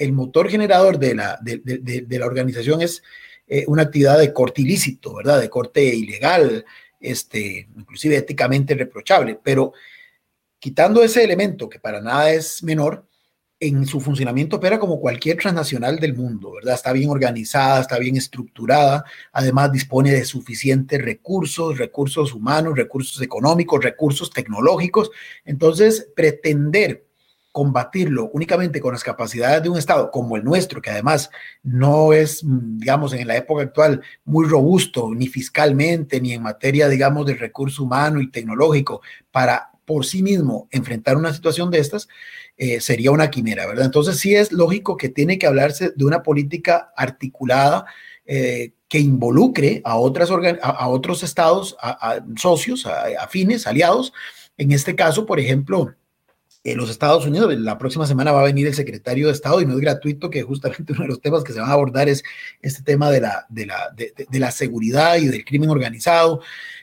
el, motor generador de la, de la organización es una actividad de corte ilícito, ¿verdad? De corte ilegal, este, inclusive éticamente reprochable, pero quitando ese elemento que para nada es menor, en su funcionamiento opera como cualquier transnacional del mundo, ¿verdad? Está bien organizada, está bien estructurada, además dispone de suficientes recursos, recursos humanos, recursos económicos, recursos tecnológicos. Entonces, pretender combatirlo únicamente con las capacidades de un Estado como el nuestro, que además no es, digamos, en la época actual muy robusto, ni fiscalmente, ni en materia, digamos, de recurso humano y tecnológico, para por sí mismo enfrentar una situación de estas, eh, sería una quimera, ¿verdad? Entonces sí es lógico que tiene que hablarse de una política articulada eh, que involucre a, otras a, otros estados, a, socios, afines, aliados. En este caso, por ejemplo, en los Estados Unidos. La próxima semana va a venir el secretario de Estado y no es gratuito que justamente uno de los temas que se van a abordar es este tema de la, de la, de, la seguridad y del crimen organizado.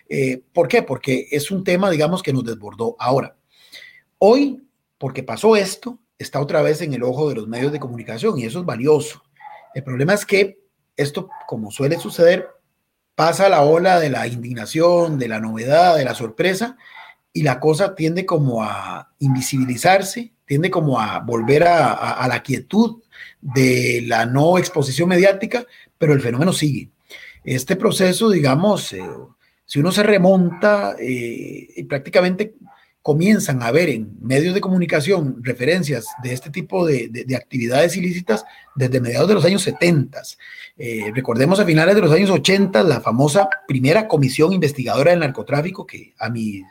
Eh, ¿Por qué? Porque es un tema, digamos, que nos desbordó. Ahora, hoy, porque pasó esto, está otra vez en el ojo de los medios de comunicación y eso es valioso. El problema es que esto, como suele suceder, pasa la ola de la indignación, de la novedad, de la sorpresa y la cosa tiende como a invisibilizarse, tiende como a volver a, la quietud de la no exposición mediática, pero el fenómeno sigue. Este proceso, digamos, eh, si uno se remonta, eh, prácticamente comienzan a haber en medios de comunicación referencias de este tipo de, actividades ilícitas desde mediados de los años 70. Eh, recordemos a finales de los años 80 la famosa primera comisión investigadora del narcotráfico, que a mi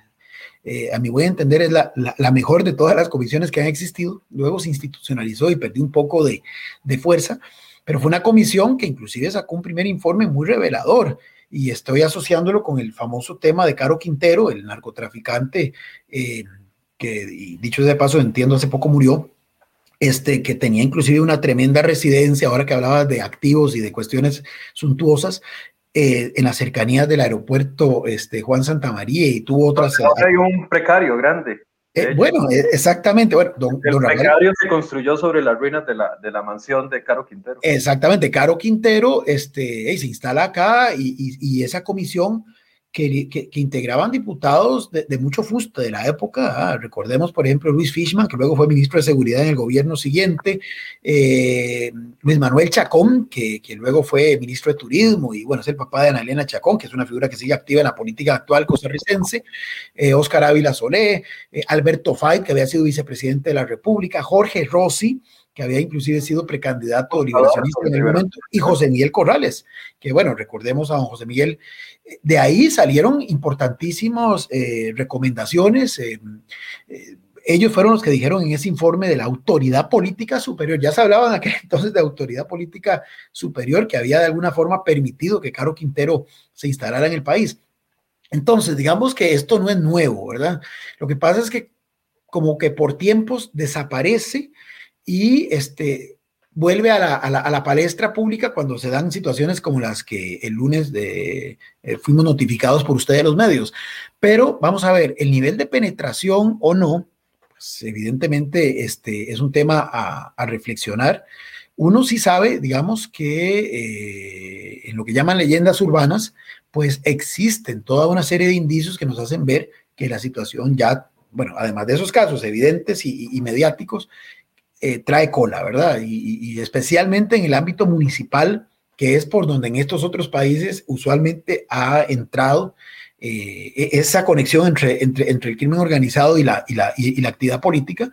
eh, a mi buen entender, es la, mejor de todas las comisiones que han existido. Luego se institucionalizó y perdió un poco de, fuerza, pero fue una comisión que inclusive sacó un primer informe muy revelador y estoy asociándolo con el famoso tema de Caro Quintero, el narcotraficante, eh, que dicho de paso, entiendo, hace poco murió, este, que tenía inclusive una tremenda residencia, ahora que hablaba de activos y de cuestiones suntuosas, eh, en las cercanías del aeropuerto este, Juan Santamaría y tuvo otras... Ahora hay un precario grande. Eh, bueno, eh, exactamente. Bueno, don, el precario se construyó sobre las ruinas de la, de la mansión de Caro Quintero. Exactamente, Caro Quintero este, se instala acá y, y, y esa comisión que, integraban diputados de, mucho fuste de la época. Ah, recordemos, por ejemplo, Luis Fishman, que luego fue ministro de Seguridad en el gobierno siguiente, eh, Luis Manuel Chacón, que, que, luego fue ministro de Turismo, y bueno, es el papá de Ana Elena Chacón, que es una figura que sigue activa en la política actual costarricense, eh, Oscar Ávila Solé, eh, Alberto Fay, que había sido vicepresidente de la República, Jorge Rossi, que había inclusive sido precandidato liberacionista en el momento, y José Miguel Corrales, que bueno, recordemos a don José Miguel, de ahí salieron importantísimas eh, recomendaciones. Eh, eh, ellos fueron los que dijeron en ese informe de la autoridad política superior, ya se hablaba en aquel entonces de autoridad política superior que había de alguna forma permitido que Caro Quintero se instalara en el país. Entonces, digamos que esto no es nuevo, ¿verdad? Lo que pasa es que como que por tiempos desaparece y este, vuelve a la, a, la, palestra pública cuando se dan situaciones como las que el lunes de, eh, fuimos notificados por ustedes los medios. Pero vamos a ver, el nivel de penetración o no, pues evidentemente este, es un tema a, reflexionar. Uno sí sabe, digamos, que eh, en lo que llaman leyendas urbanas, pues existen toda una serie de indicios que nos hacen ver que la situación ya, bueno, además de esos casos evidentes y mediáticos, eh, trae cola, ¿verdad? Y, especialmente en el ámbito municipal, que es por donde en estos otros países usualmente ha entrado eh, e, esa conexión entre, entre, entre, el crimen organizado y la, y, la, y la actividad política,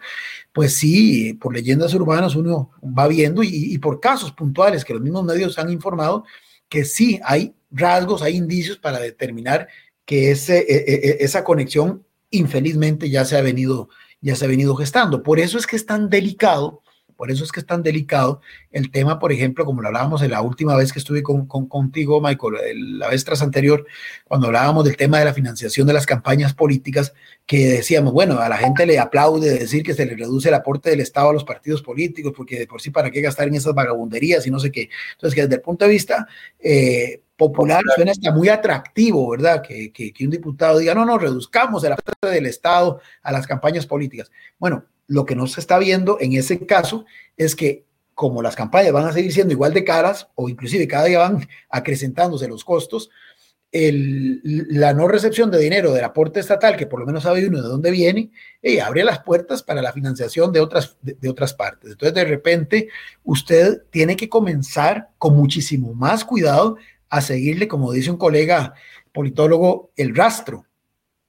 pues sí, por leyendas urbanas uno va viendo y, por casos puntuales que los mismos medios han informado, que sí hay rasgos, hay indicios para determinar que ese, e, e, esa conexión infelizmente ya se ha venido ya se ha venido gestando. Por eso es que es tan delicado, por eso es que es tan delicado el tema, por ejemplo, como lo hablábamos en la última vez que estuve con, con, contigo, Michael, la vez tras anterior, cuando hablábamos del tema de la financiación de las campañas políticas, que decíamos, bueno, a la gente le aplaude decir que se le reduce el aporte del Estado a los partidos políticos, porque de por sí, ¿para qué gastar en esas vagabunderías y no sé qué? Entonces, que desde el punto de vista eh, popular suena hasta muy atractivo, ¿verdad? Que, que, que, un diputado diga, no, no, reduzcamos el aporte del Estado a las campañas políticas. Bueno, lo que no se está viendo en ese caso es que como las campañas van a seguir siendo igual de caras o inclusive cada día van acrecentándose los costos, el, la no recepción de dinero del aporte estatal, que por lo menos sabe uno de dónde viene, y abre las puertas para la financiación de otras, de, de otras partes. Entonces, de repente, usted tiene que comenzar con muchísimo más cuidado a seguirle, como dice un colega politólogo, el rastro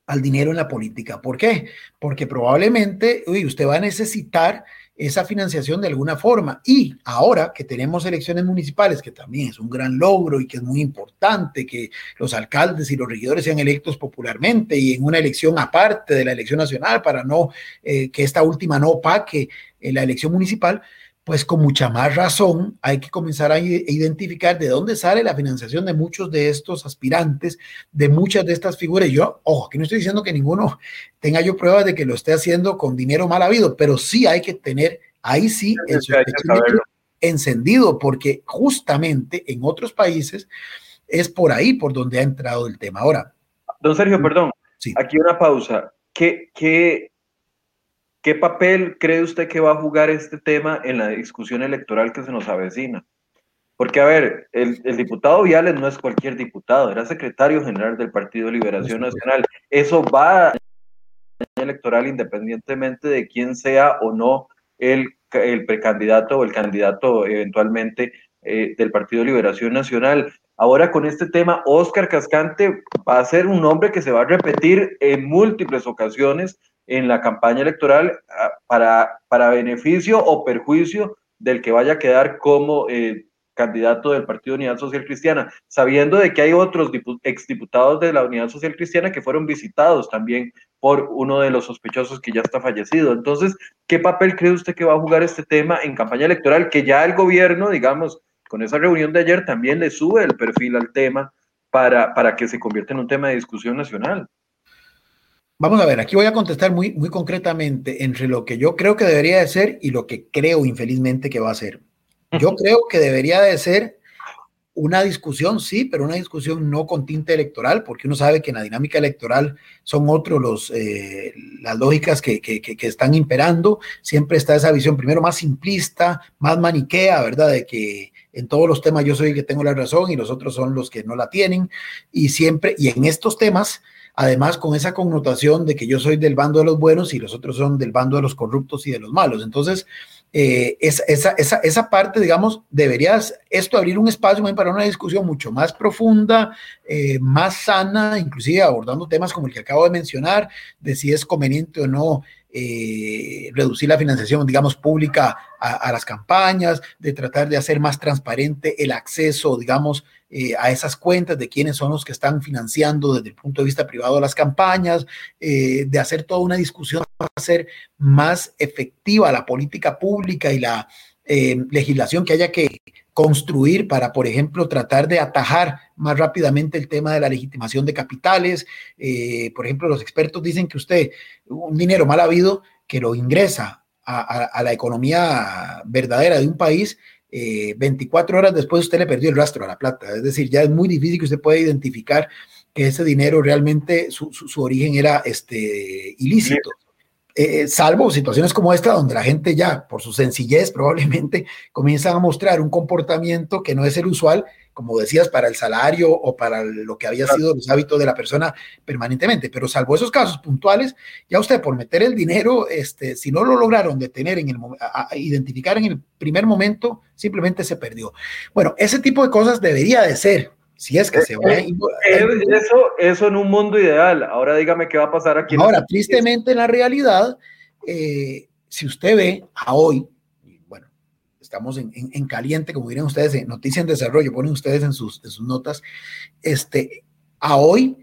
al dinero en la política. ¿Por qué? Porque probablemente uy, usted va a necesitar esa financiación de alguna forma. Y ahora que tenemos elecciones municipales, que también es un gran logro y que es muy importante que los alcaldes y los regidores sean electos popularmente y en una elección aparte de la elección nacional para no eh, que esta última no opaque eh, la elección municipal, pues con mucha más razón hay que comenzar a identificar de dónde sale la financiación de muchos de estos aspirantes, de muchas de estas figuras. Yo, ojo, aquí no estoy diciendo que ninguno tenga yo pruebas de que lo esté haciendo con dinero mal habido, pero sí hay que tener, ahí sí, el encendido, porque justamente en otros países es por ahí por donde ha entrado el tema. Ahora. Don Sergio, perdón, sí. aquí una pausa. ¿Qué, qué ¿Qué papel cree usted que va a jugar este tema en la discusión electoral que se nos avecina? Porque, a ver, el, el, diputado Viales no es cualquier diputado, era secretario general del Partido Liberación Nacional. Eso va a electoral independientemente de quién sea o no el, el precandidato o el candidato eventualmente eh, del Partido Liberación Nacional. Ahora con este tema, Oscar Cascante va a ser un nombre que se va a repetir en múltiples ocasiones en la campaña electoral ah, para, para beneficio o perjuicio del que vaya a quedar como eh, candidato del Partido Unidad Social Cristiana, sabiendo de que hay otros exdiputados de la Unidad Social Cristiana que fueron visitados también por uno de los sospechosos que ya está fallecido. Entonces, ¿qué papel cree usted que va a jugar este tema en campaña electoral? Que ya el gobierno, digamos, con esa reunión de ayer también le sube el perfil al tema para, para que se convierta en un tema de discusión nacional. Vamos a ver, aquí voy a contestar muy, muy concretamente entre lo que yo creo que debería de ser y lo que creo infelizmente que va a ser. Yo creo que debería de ser una discusión, sí, pero una discusión no con tinte electoral, porque uno sabe que en la dinámica electoral son otros los, eh, las lógicas que, que, que, están imperando. Siempre está esa visión, primero, más simplista, más maniquea, ¿verdad? De que en todos los temas yo soy el que tengo la razón y los otros son los que no la tienen. Y siempre, y en estos temas, además con esa connotación de que yo soy del bando de los buenos y los otros son del bando de los corruptos y de los malos. Entonces, eh, esa, esa, esa, parte, digamos, deberías esto abrir un espacio para una discusión mucho más profunda, eh, más sana, inclusive abordando temas como el que acabo de mencionar, de si es conveniente o no eh, reducir la financiación, digamos, pública a, las campañas, de tratar de hacer más transparente el acceso, digamos, eh, a esas cuentas, de quiénes son los que están financiando desde el punto de vista privado las campañas, eh, de hacer toda una discusión para hacer más efectiva la política pública y la legislación que haya que construir para, por ejemplo, tratar de atajar más rápidamente el tema de la legitimación de capitales. por ejemplo, los expertos dicen que usted, un dinero mal habido, que lo ingresa a, la economía verdadera de un país, 24 eh, horas después usted le perdió el rastro a la plata. Es decir, ya es muy difícil que usted pueda identificar que ese dinero realmente su, su, origen era este, ilícito. Eh, salvo situaciones como esta, donde la gente ya, por su sencillez, probablemente comienzan a mostrar un comportamiento que no es el usual como decías, para el salario o para lo que había sido los hábitos de la persona permanentemente. Pero salvo esos casos puntuales, ya usted por meter el dinero, este, si no lo lograron detener en el identificar en el primer momento, simplemente se perdió. Bueno, ese tipo de cosas debería de ser. Si es que se va a... Eso, eso en un mundo ideal. Ahora dígame qué va a pasar aquí. Ahora, tristemente en la realidad, eh, si usted ve a hoy, estamos en, caliente, como dirían ustedes, en noticia en desarrollo, ponen ustedes en sus, sus notas, este, a hoy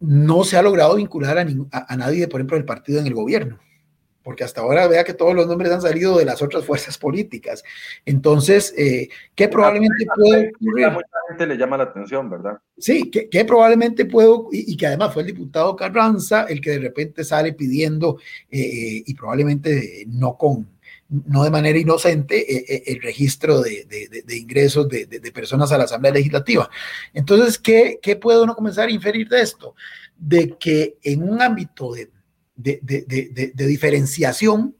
no se ha logrado vincular a, a, nadie, por ejemplo, del partido en el gobierno, porque hasta ahora vea que todos los nombres han salido de las otras fuerzas políticas. Entonces, eh, ¿qué probablemente puede ocurrir? A mucha gente le llama la atención, ¿verdad? Sí, que, probablemente puede, y, y, que además fue el diputado Carranza el que de repente sale pidiendo, eh, y probablemente no con no de manera inocente eh, eh, el registro de, ingresos de, personas a la Asamblea Legislativa. Entonces, ¿qué, ¿qué, puede uno comenzar a inferir de esto? De que en un ámbito de, diferenciación,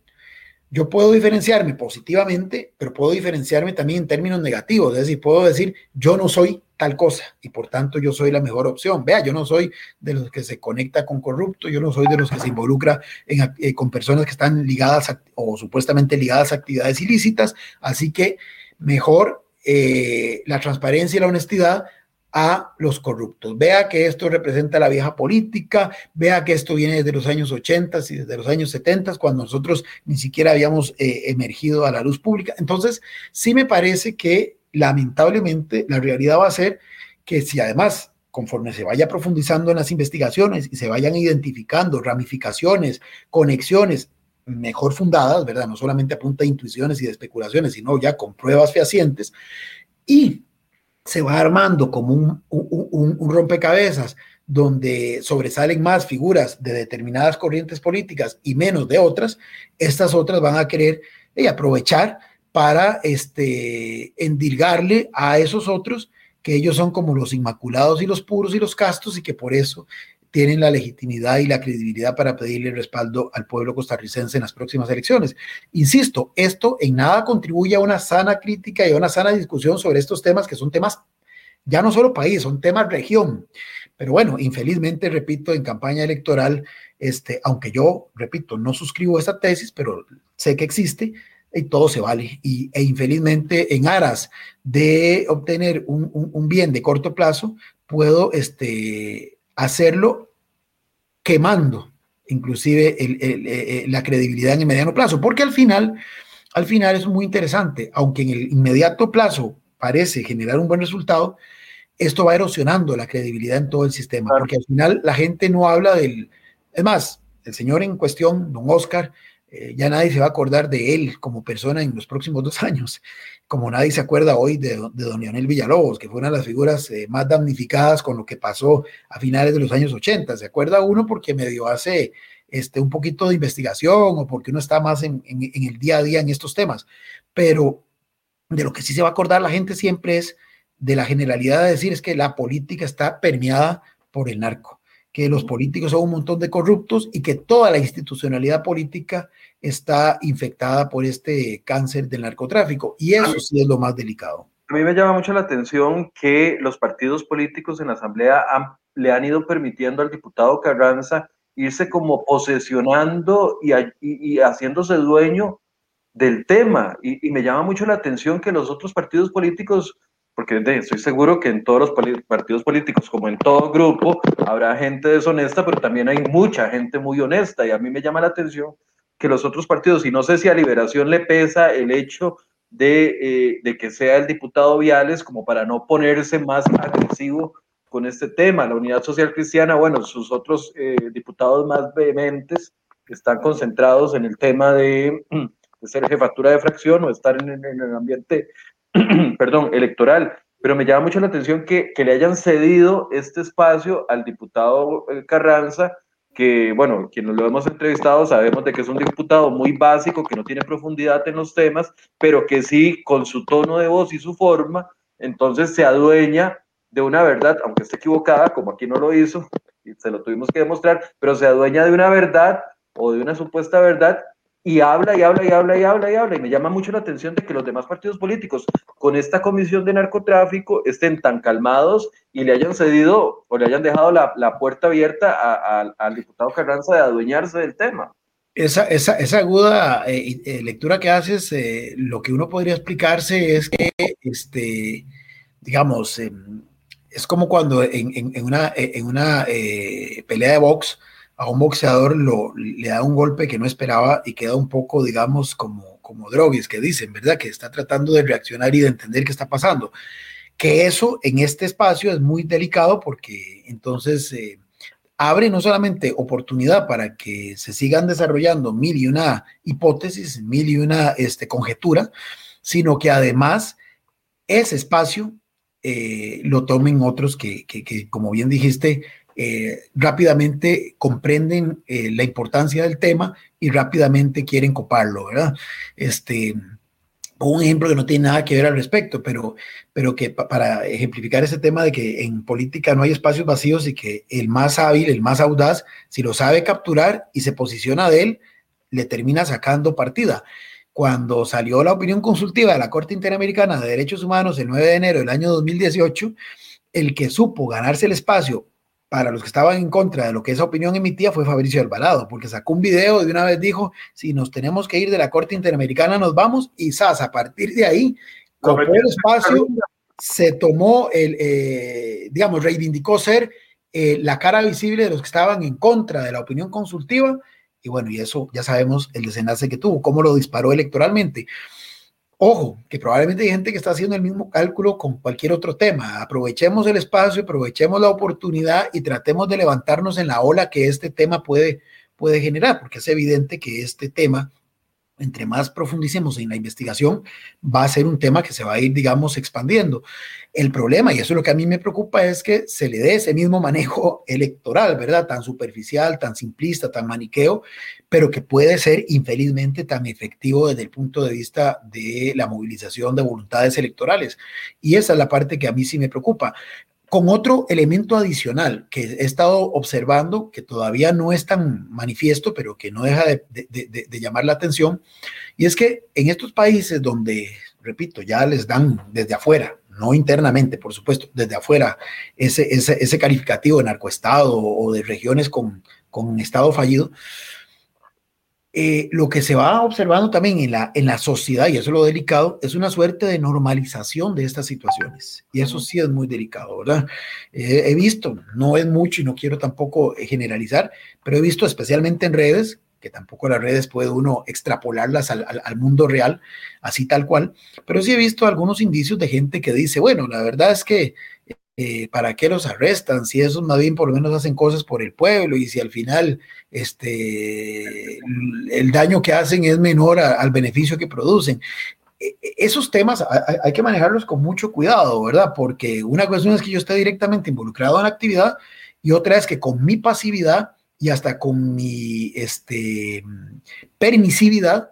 yo puedo diferenciarme positivamente, pero puedo diferenciarme también en términos negativos. Es decir, puedo decir, yo no soy tal cosa y por tanto yo soy la mejor opción. Vea, yo no soy de los que se conecta con corrupto, yo no soy de los que se involucra eh, con personas que están ligadas o supuestamente ligadas a actividades ilícitas, así que mejor eh, la transparencia y la honestidad a los corruptos. Vea que esto representa la vieja política, vea que esto viene desde los años 80 y desde los años 70, cuando nosotros ni siquiera habíamos eh, emergido a la luz pública. Entonces, sí me parece que lamentablemente la realidad va a ser que si además conforme se vaya profundizando en las investigaciones y se vayan identificando ramificaciones, conexiones mejor fundadas, ¿verdad? No solamente a punta de intuiciones y de especulaciones, sino ya con pruebas fehacientes, y se va armando como un, un, rompecabezas donde sobresalen más figuras de determinadas corrientes políticas y menos de otras, estas otras van a querer y aprovechar para este, endilgarle a esos otros que ellos son como los inmaculados y los puros y los castos y que por eso tienen la legitimidad y la credibilidad para pedirle respaldo al pueblo costarricense en las próximas elecciones. Insisto, esto en nada contribuye a una sana crítica y a una sana discusión sobre estos temas que son temas ya no solo país, son temas región. Pero bueno, infelizmente, repito, en campaña electoral, este, aunque yo, repito, no suscribo esa tesis, pero sé que existe, y todo se vale. Y, e infelizmente, en aras de obtener un, bien de corto plazo, puedo este, hacerlo quemando inclusive el, la credibilidad en el mediano plazo, porque al final, al final es muy interesante, aunque en el inmediato plazo parece generar un buen resultado, esto va erosionando la credibilidad en todo el sistema, porque al final la gente no habla del, es más, el señor en cuestión, don Oscar, eh, ya nadie se va a acordar de él como persona en los próximos dos años, como nadie se acuerda hoy de, don Leonel Villalobos, que fue una de las figuras eh, más damnificadas con lo que pasó a finales de los años 80. ¿Se acuerda uno porque medio hace este, un poquito de investigación o porque uno está más en, en el día a día en estos temas? Pero de lo que sí se va a acordar la gente siempre es de la generalidad de decir es que la política está permeada por el narco que los políticos son un montón de corruptos y que toda la institucionalidad política está infectada por este cáncer del narcotráfico. Y eso sí es lo más delicado. A mí me llama mucho la atención que los partidos políticos en la Asamblea le han ido permitiendo al diputado Carranza irse como posesionando y, y, haciéndose dueño del tema. Y, y me llama mucho la atención que los otros partidos políticos porque estoy seguro que en todos los partidos políticos, como en todo grupo, habrá gente deshonesta, pero también hay mucha gente muy honesta. Y a mí me llama la atención que los otros partidos, y no sé si a Liberación le pesa el hecho de, eh, que sea el diputado Viales, como para no ponerse más agresivo con este tema. La Unidad Social Cristiana, bueno, sus otros eh, diputados más vehementes están concentrados en el tema de, ser jefatura de fracción o estar en el ambiente perdón, electoral, pero me llama mucho la atención que, que, le hayan cedido este espacio al diputado eh, Carranza, que, bueno, quienes lo hemos entrevistado sabemos de que es un diputado muy básico, que no tiene profundidad en los temas, pero que sí, con su tono de voz y su forma, entonces se adueña de una verdad, aunque esté equivocada, como aquí no lo hizo, y se lo tuvimos que demostrar, pero se adueña de una verdad o de una supuesta verdad y habla y habla y habla y habla y habla. Y me llama mucho la atención de que los demás partidos políticos con esta comisión de narcotráfico estén tan calmados y le hayan cedido o le hayan dejado la, la puerta abierta al diputado Carranza de adueñarse del tema. Esa, esa, esa aguda eh, eh, lectura que haces, eh, lo que uno podría explicarse es que, este, digamos, em, es como cuando en, en, en una, en una pelea de box, a un boxeador lo, le da un golpe que no esperaba y queda un poco, digamos, como, como drogues que dicen, ¿verdad? Que está tratando de reaccionar y de entender qué está pasando. Que eso en este espacio es muy delicado porque entonces eh, abre no solamente oportunidad para que se sigan desarrollando mil y una hipótesis, mil y una este, conjetura, sino que además ese espacio eh, lo tomen otros que, que, que, como bien dijiste, eh, rápidamente comprenden eh, la importancia del tema y rápidamente quieren coparlo, ¿verdad? Este, un ejemplo que no tiene nada que ver al respecto, pero, pero que para ejemplificar ese tema de que en política no hay espacios vacíos y que el más hábil, el más audaz, si lo sabe capturar y se posiciona de él, le termina sacando partida. Cuando salió la opinión consultiva de la Corte Interamericana de Derechos Humanos el 9 de enero del año 2018, el que supo ganarse el espacio para los que estaban en contra de lo que esa opinión emitía fue Fabricio Alvarado, porque sacó un video y de una vez dijo, si nos tenemos que ir de la Corte Interamericana, nos vamos, y SAS, a partir de ahí, con el espacio, se tomó el, eh, digamos, reivindicó ser eh, la cara visible de los que estaban en contra de la opinión consultiva, y bueno, y eso ya sabemos el desenlace que tuvo, cómo lo disparó electoralmente. Ojo, que probablemente hay gente que está haciendo el mismo cálculo con cualquier otro tema. Aprovechemos el espacio, aprovechemos la oportunidad y tratemos de levantarnos en la ola que este tema puede, puede generar, porque es evidente que este tema entre más profundicemos en la investigación, va a ser un tema que se va a ir, digamos, expandiendo. El problema, y eso es lo que a mí me preocupa, es que se le dé ese mismo manejo electoral, ¿verdad? Tan superficial, tan simplista, tan maniqueo, pero que puede ser infelizmente tan efectivo desde el punto de vista de la movilización de voluntades electorales. Y esa es la parte que a mí sí me preocupa con otro elemento adicional que he estado observando, que todavía no es tan manifiesto, pero que no deja de, llamar la atención, y es que en estos países donde, repito, ya les dan desde afuera, no internamente, por supuesto, desde afuera, ese, ese, calificativo de narcoestado o de regiones con, con estado fallido, eh, lo que se va observando también en la, en la sociedad, y eso es lo delicado, es una suerte de normalización de estas situaciones. Y eso sí es muy delicado, ¿verdad? Eh, he visto, no es mucho y no quiero tampoco eh, generalizar, pero he visto especialmente en redes, que tampoco las redes puede uno extrapolarlas al, al, mundo real, así tal cual, pero sí he visto algunos indicios de gente que dice, bueno, la verdad es que eh, ¿para qué los arrestan? Si esos más bien por lo menos hacen cosas por el pueblo y si al final este, el daño que hacen es menor al beneficio que producen. E, e, esos temas hay, que manejarlos con mucho cuidado, ¿verdad? Porque una cuestión es que yo esté directamente involucrado en la actividad y otra es que con mi pasividad y hasta con mi este, permisividad,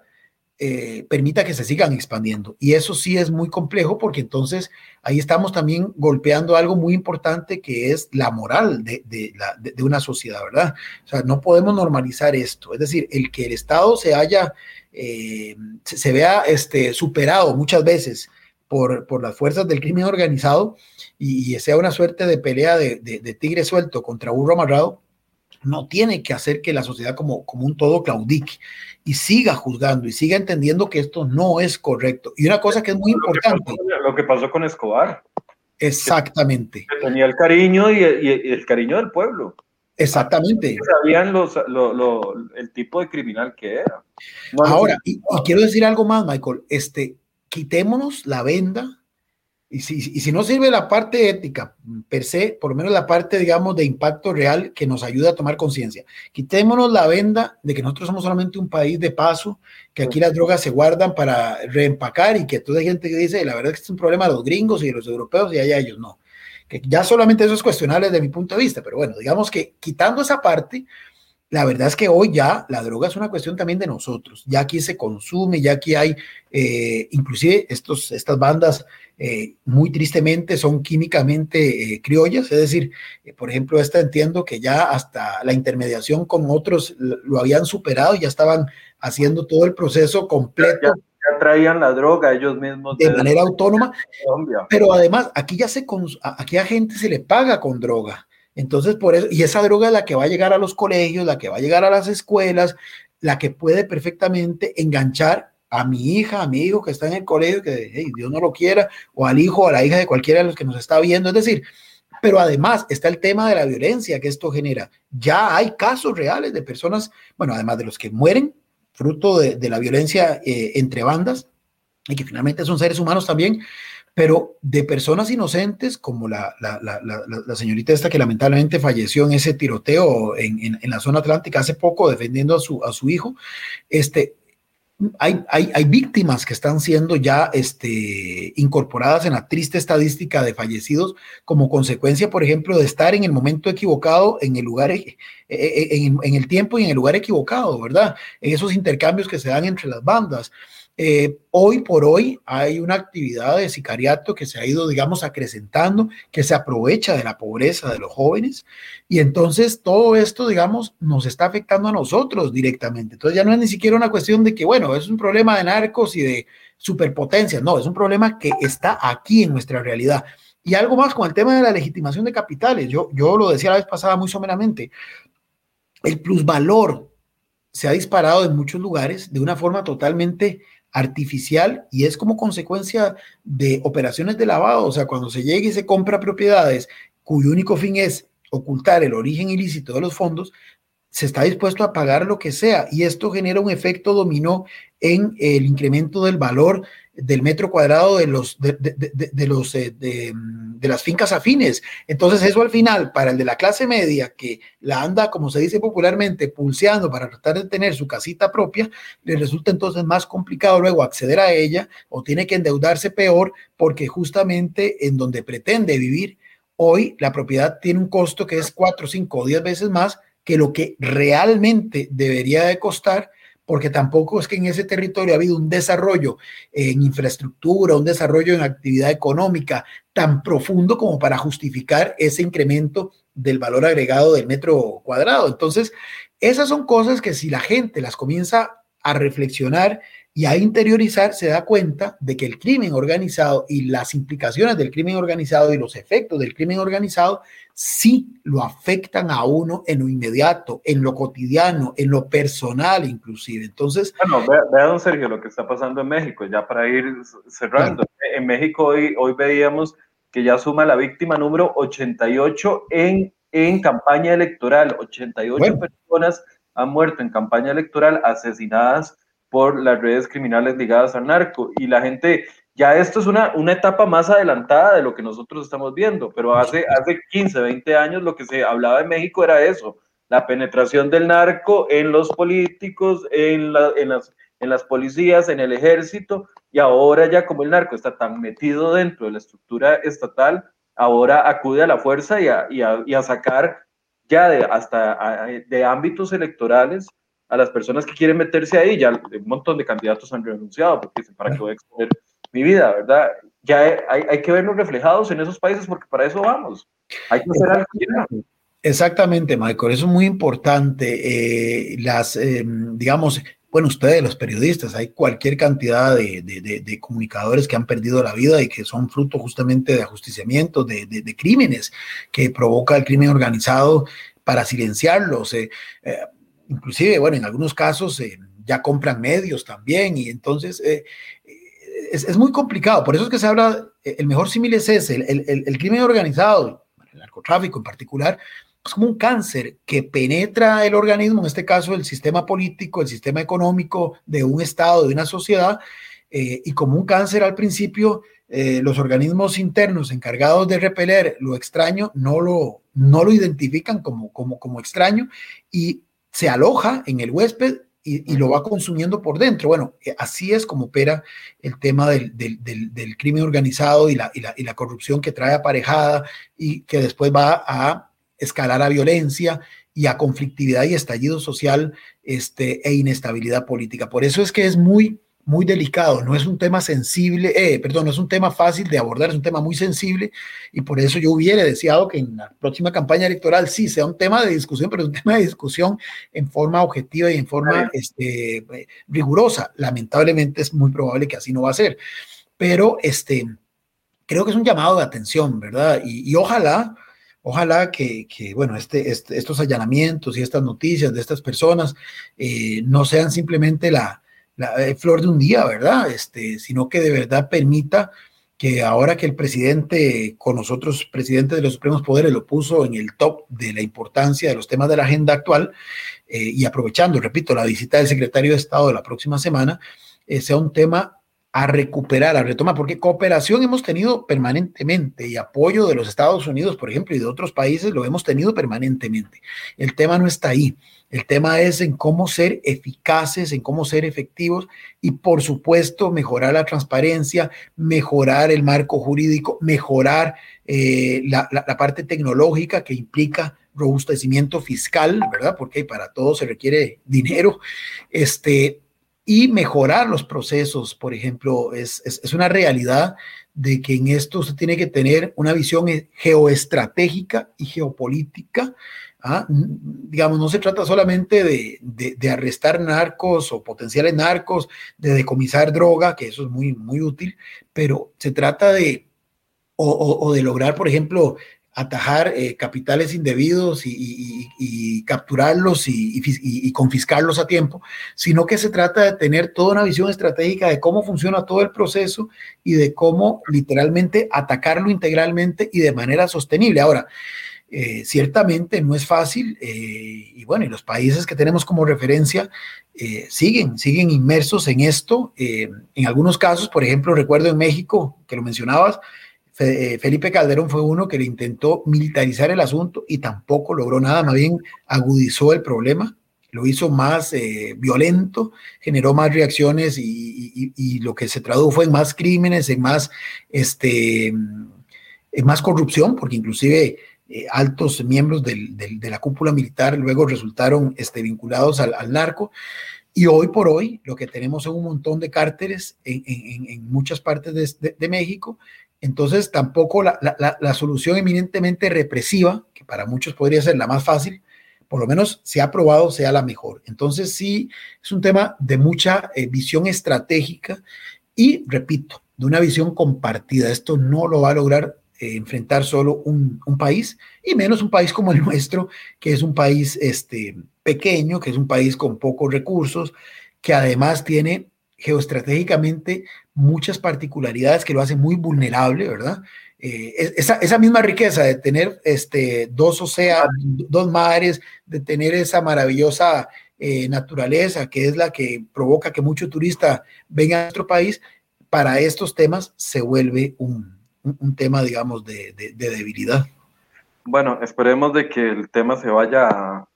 eh, permita que se sigan expandiendo. Y eso sí es muy complejo porque entonces ahí estamos también golpeando algo muy importante que es la moral de, una sociedad, ¿verdad? O sea, no podemos normalizar esto. Es decir, el que el Estado se haya, eh, se, vea este, superado muchas veces por, por las fuerzas del crimen organizado y, y sea una suerte de pelea de, tigre suelto contra burro amarrado, no tiene que hacer que la sociedad como, como un todo claudique y siga juzgando y siga entendiendo que esto no es correcto. Y una cosa que es muy importante. lo que pasó con Escobar. Exactamente. tenía el cariño y, el cariño del pueblo. Exactamente. Sabían los, el tipo de criminal que era. Ahora, y, quiero decir algo más, Michael. Este, quitémonos la venda y si, y si no sirve la parte ética per se, por lo menos la parte, digamos, de impacto real que nos ayuda a tomar conciencia. Quitémonos la venda de que nosotros somos solamente un país de paso, que aquí las drogas se guardan para reempacar y que toda gente que dice, la verdad es que es un problema de los gringos y de los europeos y allá ellos no. Que ya solamente eso es cuestionable desde mi punto de vista, pero bueno, digamos que quitando esa parte, la verdad es que hoy ya la droga es una cuestión también de nosotros. Ya aquí se consume, ya aquí hay, eh, inclusive estos, estas bandas eh, muy tristemente son químicamente eh, criollas, es decir, eh, por ejemplo, esta entiendo que ya hasta la intermediación con otros lo habían superado, ya estaban haciendo todo el proceso completo. Ya, traían la droga ellos mismos. De, manera autónoma. Pero además, aquí ya se, aquí a gente se le paga con droga. Entonces, por eso, y esa droga es la que va a llegar a los colegios, la que va a llegar a las escuelas, la que puede perfectamente enganchar a mi hija, a mi hijo que está en el colegio, que Dios no lo quiera, o al hijo o a la hija de cualquiera de los que nos está viendo. Es decir, pero además está el tema de la violencia que esto genera. Ya hay casos reales de personas, bueno, además de los que mueren fruto de, la violencia eh, entre bandas y que finalmente son seres humanos también, pero de personas inocentes como la, la, señorita esta que lamentablemente falleció en ese tiroteo en, en, en, la zona atlántica hace poco defendiendo a su, a su hijo, este, hay, hay, víctimas que están siendo ya este, incorporadas en la triste estadística de fallecidos como consecuencia, por ejemplo, de estar en el momento equivocado, en el lugar, eh, eh, en, en el tiempo y en el lugar equivocado, ¿verdad? En esos intercambios que se dan entre las bandas. Eh, hoy por hoy hay una actividad de sicariato que se ha ido, digamos, acrecentando, que se aprovecha de la pobreza de los jóvenes y entonces todo esto, digamos, nos está afectando a nosotros directamente. Entonces ya no es ni siquiera una cuestión de que, bueno, es un problema de narcos y de superpotencia, no, es un problema que está aquí en nuestra realidad. Y algo más con el tema de la legitimación de capitales, yo, yo lo decía la vez pasada muy someramente, el plusvalor se ha disparado en muchos lugares de una forma totalmente artificial y es como consecuencia de operaciones de lavado, o sea, cuando se llega y se compra propiedades cuyo único fin es ocultar el origen ilícito de los fondos, se está dispuesto a pagar lo que sea y esto genera un efecto dominó en el incremento del valor del metro cuadrado de los de, los eh, de, las fincas afines. Entonces eso al final para el de la clase media que la anda como se dice popularmente pulseando para tratar de tener su casita propia, le resulta entonces más complicado luego acceder a ella o tiene que endeudarse peor porque justamente en donde pretende vivir hoy la propiedad tiene un costo que es cuatro, cinco o diez veces más que lo que realmente debería de costar, porque tampoco es que en ese territorio ha habido un desarrollo en infraestructura, un desarrollo en actividad económica tan profundo como para justificar ese incremento del valor agregado del metro cuadrado. Entonces, esas son cosas que si la gente las comienza a reflexionar y a interiorizar, se da cuenta de que el crimen organizado y las implicaciones del crimen organizado y los efectos del crimen organizado sí lo afectan a uno en lo inmediato, en lo cotidiano, en lo personal inclusive. Entonces... Bueno, vea, don Sergio lo que está pasando en México, ya para ir cerrando. En México hoy, hoy veíamos que ya suma la víctima número 88 en, en campaña electoral. 88 personas han muerto en campaña electoral asesinadas por las redes criminales ligadas al narco. Y la gente ya esto es una, una etapa más adelantada de lo que nosotros estamos viendo, pero hace, hace 15, 20 años lo que se hablaba de México era eso, la penetración del narco en los políticos, en, en, las, en las policías, en el ejército, y ahora ya como el narco está tan metido dentro de la estructura estatal, ahora acude a la fuerza y a, y a, y a sacar ya de, hasta de ámbitos electorales a las personas que quieren meterse ahí, ya un montón de candidatos han renunciado porque dicen, ¿para qué voy a exponer mi vida, verdad? Ya hay, hay que vernos reflejados en esos países porque para eso vamos. Hay que hacer algo. Exactamente, Michael, eso es muy importante. Eh, las, eh, digamos, bueno, ustedes, los periodistas, hay cualquier cantidad de, de, de, comunicadores que han perdido la vida y que son fruto justamente de ajusticiamientos, de, crímenes que provoca el crimen organizado para silenciarlos. Eh, inclusive, bueno, en algunos casos eh, ya compran medios también y entonces eh, es, es, muy complicado. Por eso es que se habla, el mejor símil es ese, el, el, el, crimen organizado, el narcotráfico en particular, es como un cáncer que penetra el organismo, en este caso el sistema político, el sistema económico de un Estado, de una sociedad, eh, y como un cáncer al principio, eh, los organismos internos encargados de repeler lo extraño no lo, no lo identifican como, como, como extraño y se aloja en el huésped y, y, lo va consumiendo por dentro. Bueno, eh, así es como opera el tema del, del, del, del crimen organizado y la, y, la, y la, corrupción que trae aparejada y que después va a escalar a violencia y a conflictividad y estallido social este, e inestabilidad política. Por eso es que es muy muy delicado, no es un tema sensible, eh, perdón, no es un tema fácil de abordar, es un tema muy sensible y por eso yo hubiera deseado que en la próxima campaña electoral sí sea un tema de discusión, pero es un tema de discusión en forma objetiva y en forma este, rigurosa. Lamentablemente es muy probable que así no va a ser, pero este, creo que es un llamado de atención, ¿verdad? Y, y ojalá, ojalá que, que bueno, este, este, estos allanamientos y estas noticias de estas personas eh, no sean simplemente la la eh, flor de un día, ¿verdad? Este, sino que de verdad permita que ahora que el presidente, con nosotros, presidente de los Supremos Poderes, lo puso en el top de la importancia de los temas de la agenda actual, eh, y aprovechando, repito, la visita del secretario de Estado de la próxima semana, eh, sea un tema a recuperar, a retomar, porque cooperación hemos tenido permanentemente y apoyo de los Estados Unidos, por ejemplo, y de otros países lo hemos tenido permanentemente. El tema no está ahí. El tema es en cómo ser eficaces, en cómo ser efectivos y, por supuesto, mejorar la transparencia, mejorar el marco jurídico, mejorar eh, la, la, la parte tecnológica que implica robustecimiento fiscal, ¿verdad? Porque para todo se requiere dinero. Este, y mejorar los procesos, por ejemplo, es, es, una realidad de que en esto usted tiene que tener una visión geoestratégica y geopolítica. ¿ah? Digamos, no se trata solamente de, de, arrestar narcos o potenciales narcos, de decomisar droga, que eso es muy, muy útil, pero se trata de, o, o de lograr, por ejemplo, atajar eh, capitales indebidos y, capturarlos y, confiscarlos a tiempo, sino que se trata de tener toda una visión estratégica de cómo funciona todo el proceso y de cómo literalmente atacarlo integralmente y de manera sostenible. Ahora, eh, ciertamente no es fácil eh, y bueno, y los países que tenemos como referencia siguen, siguen inmersos en esto. en algunos casos, por ejemplo, recuerdo en México, que lo mencionabas, Felipe Calderón fue uno que le intentó militarizar el asunto y tampoco logró nada, más bien agudizó el problema, lo hizo más eh, violento, generó más reacciones y, lo que se tradujo en más crímenes, en más, este, en más corrupción, porque inclusive eh, altos miembros de la cúpula militar luego resultaron este, vinculados al, narco. Y hoy por hoy lo que tenemos son un montón de cárteles en, muchas partes de, México entonces, tampoco la, la, la, solución eminentemente represiva, que para muchos podría ser la más fácil, por lo menos se ha probado sea la mejor. Entonces, sí, es un tema de mucha eh, visión estratégica y, repito, de una visión compartida. Esto no lo va a lograr eh, enfrentar solo un, un, país, y menos un país como el nuestro, que es un país este, pequeño, que es un país con pocos recursos, que además tiene geoestratégicamente muchas particularidades que lo hacen muy vulnerable, ¿verdad? Eh, esa, esa, misma riqueza de tener este, dos océanos, dos mares, de tener esa maravillosa eh, naturaleza que es la que provoca que mucho turista venga a nuestro país, para estos temas se vuelve un, un, tema, digamos, de, de, debilidad. Bueno, esperemos de que el tema se vaya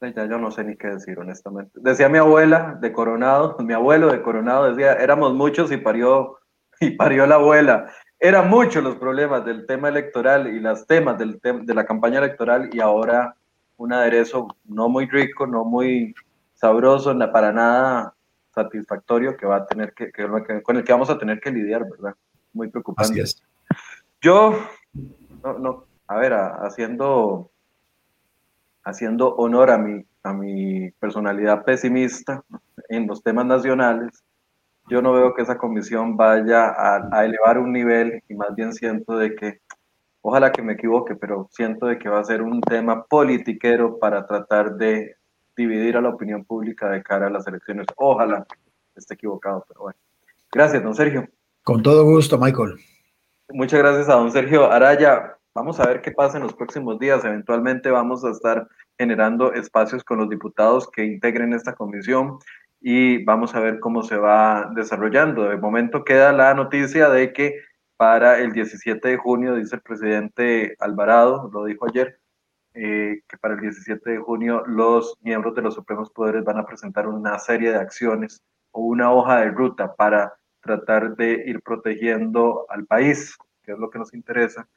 ya yo no sé ni qué decir, honestamente. Decía mi abuela de Coronado, mi abuelo de Coronado decía, éramos muchos y parió, y parió la abuela. Eran muchos los problemas del tema electoral y los temas del de la campaña electoral y ahora un aderezo no muy rico, no muy sabroso, para nada satisfactorio que va a tener que, con el que vamos a tener que lidiar, ¿verdad? Muy preocupante. Yo, no, no, a ver, haciendo haciendo honor a mi, a mi personalidad pesimista en los temas nacionales, yo no veo que esa comisión vaya a, elevar un nivel y más bien siento de que, ojalá que me equivoque, pero siento de que va a ser un tema politiquero para tratar de dividir a la opinión pública de cara a las elecciones. Ojalá esté equivocado, pero bueno. Gracias, don Sergio. Con todo gusto, Michael. Muchas gracias a don Sergio Araya. Vamos a ver qué pasa en los próximos días. Eventualmente vamos a estar generando espacios con los diputados que integren esta comisión y vamos a ver cómo se va desarrollando. De momento queda la noticia de que para el 17 de junio, dice el presidente Alvarado, lo dijo ayer, eh, que para el 17 de junio los miembros de los supremos poderes van a presentar una serie de acciones o una hoja de ruta para tratar de ir protegiendo al país, que es lo que nos interesa,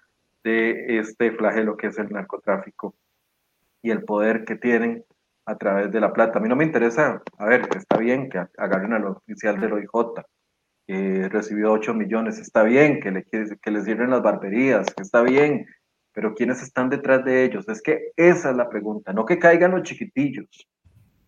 de este flagelo que es el narcotráfico y el poder que tienen a través de la plata. A mí no me interesa, a ver, está bien que agarren al oficial del OIJ, que recibió 8 millones, está bien que le, que les sirven las barberías, está bien, pero ¿quiénes están detrás de ellos? Es que esa es la pregunta, no que caigan los chiquitillos,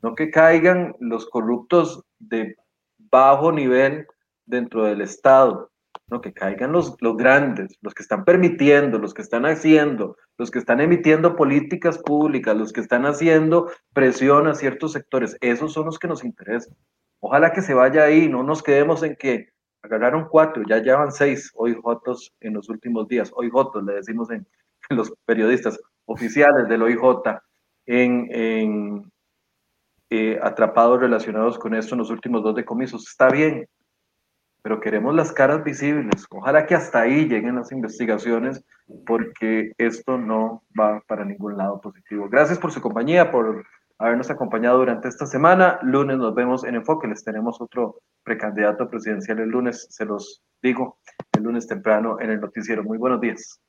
no que caigan los corruptos de bajo nivel dentro del Estado, no, que caigan los, los grandes, los que están permitiendo, los que están haciendo, los que están emitiendo políticas públicas, los que están haciendo presión a ciertos sectores. Esos son los que nos interesan. Ojalá que se vaya ahí, no nos quedemos en que agarraron cuatro, ya llevan seis hoy jotos en los últimos días. Hoy jotos, le decimos en, los periodistas oficiales del OIJ, en, en eh, atrapados relacionados con esto en los últimos dos decomisos. Está bien, pero queremos las caras visibles. Ojalá que hasta ahí lleguen las investigaciones, porque esto no va para ningún lado positivo. Gracias por su compañía, por habernos acompañado durante esta semana. Lunes nos vemos en Enfoque. Les tenemos otro precandidato presidencial el lunes, se los digo, el lunes temprano en el noticiero. Muy buenos días.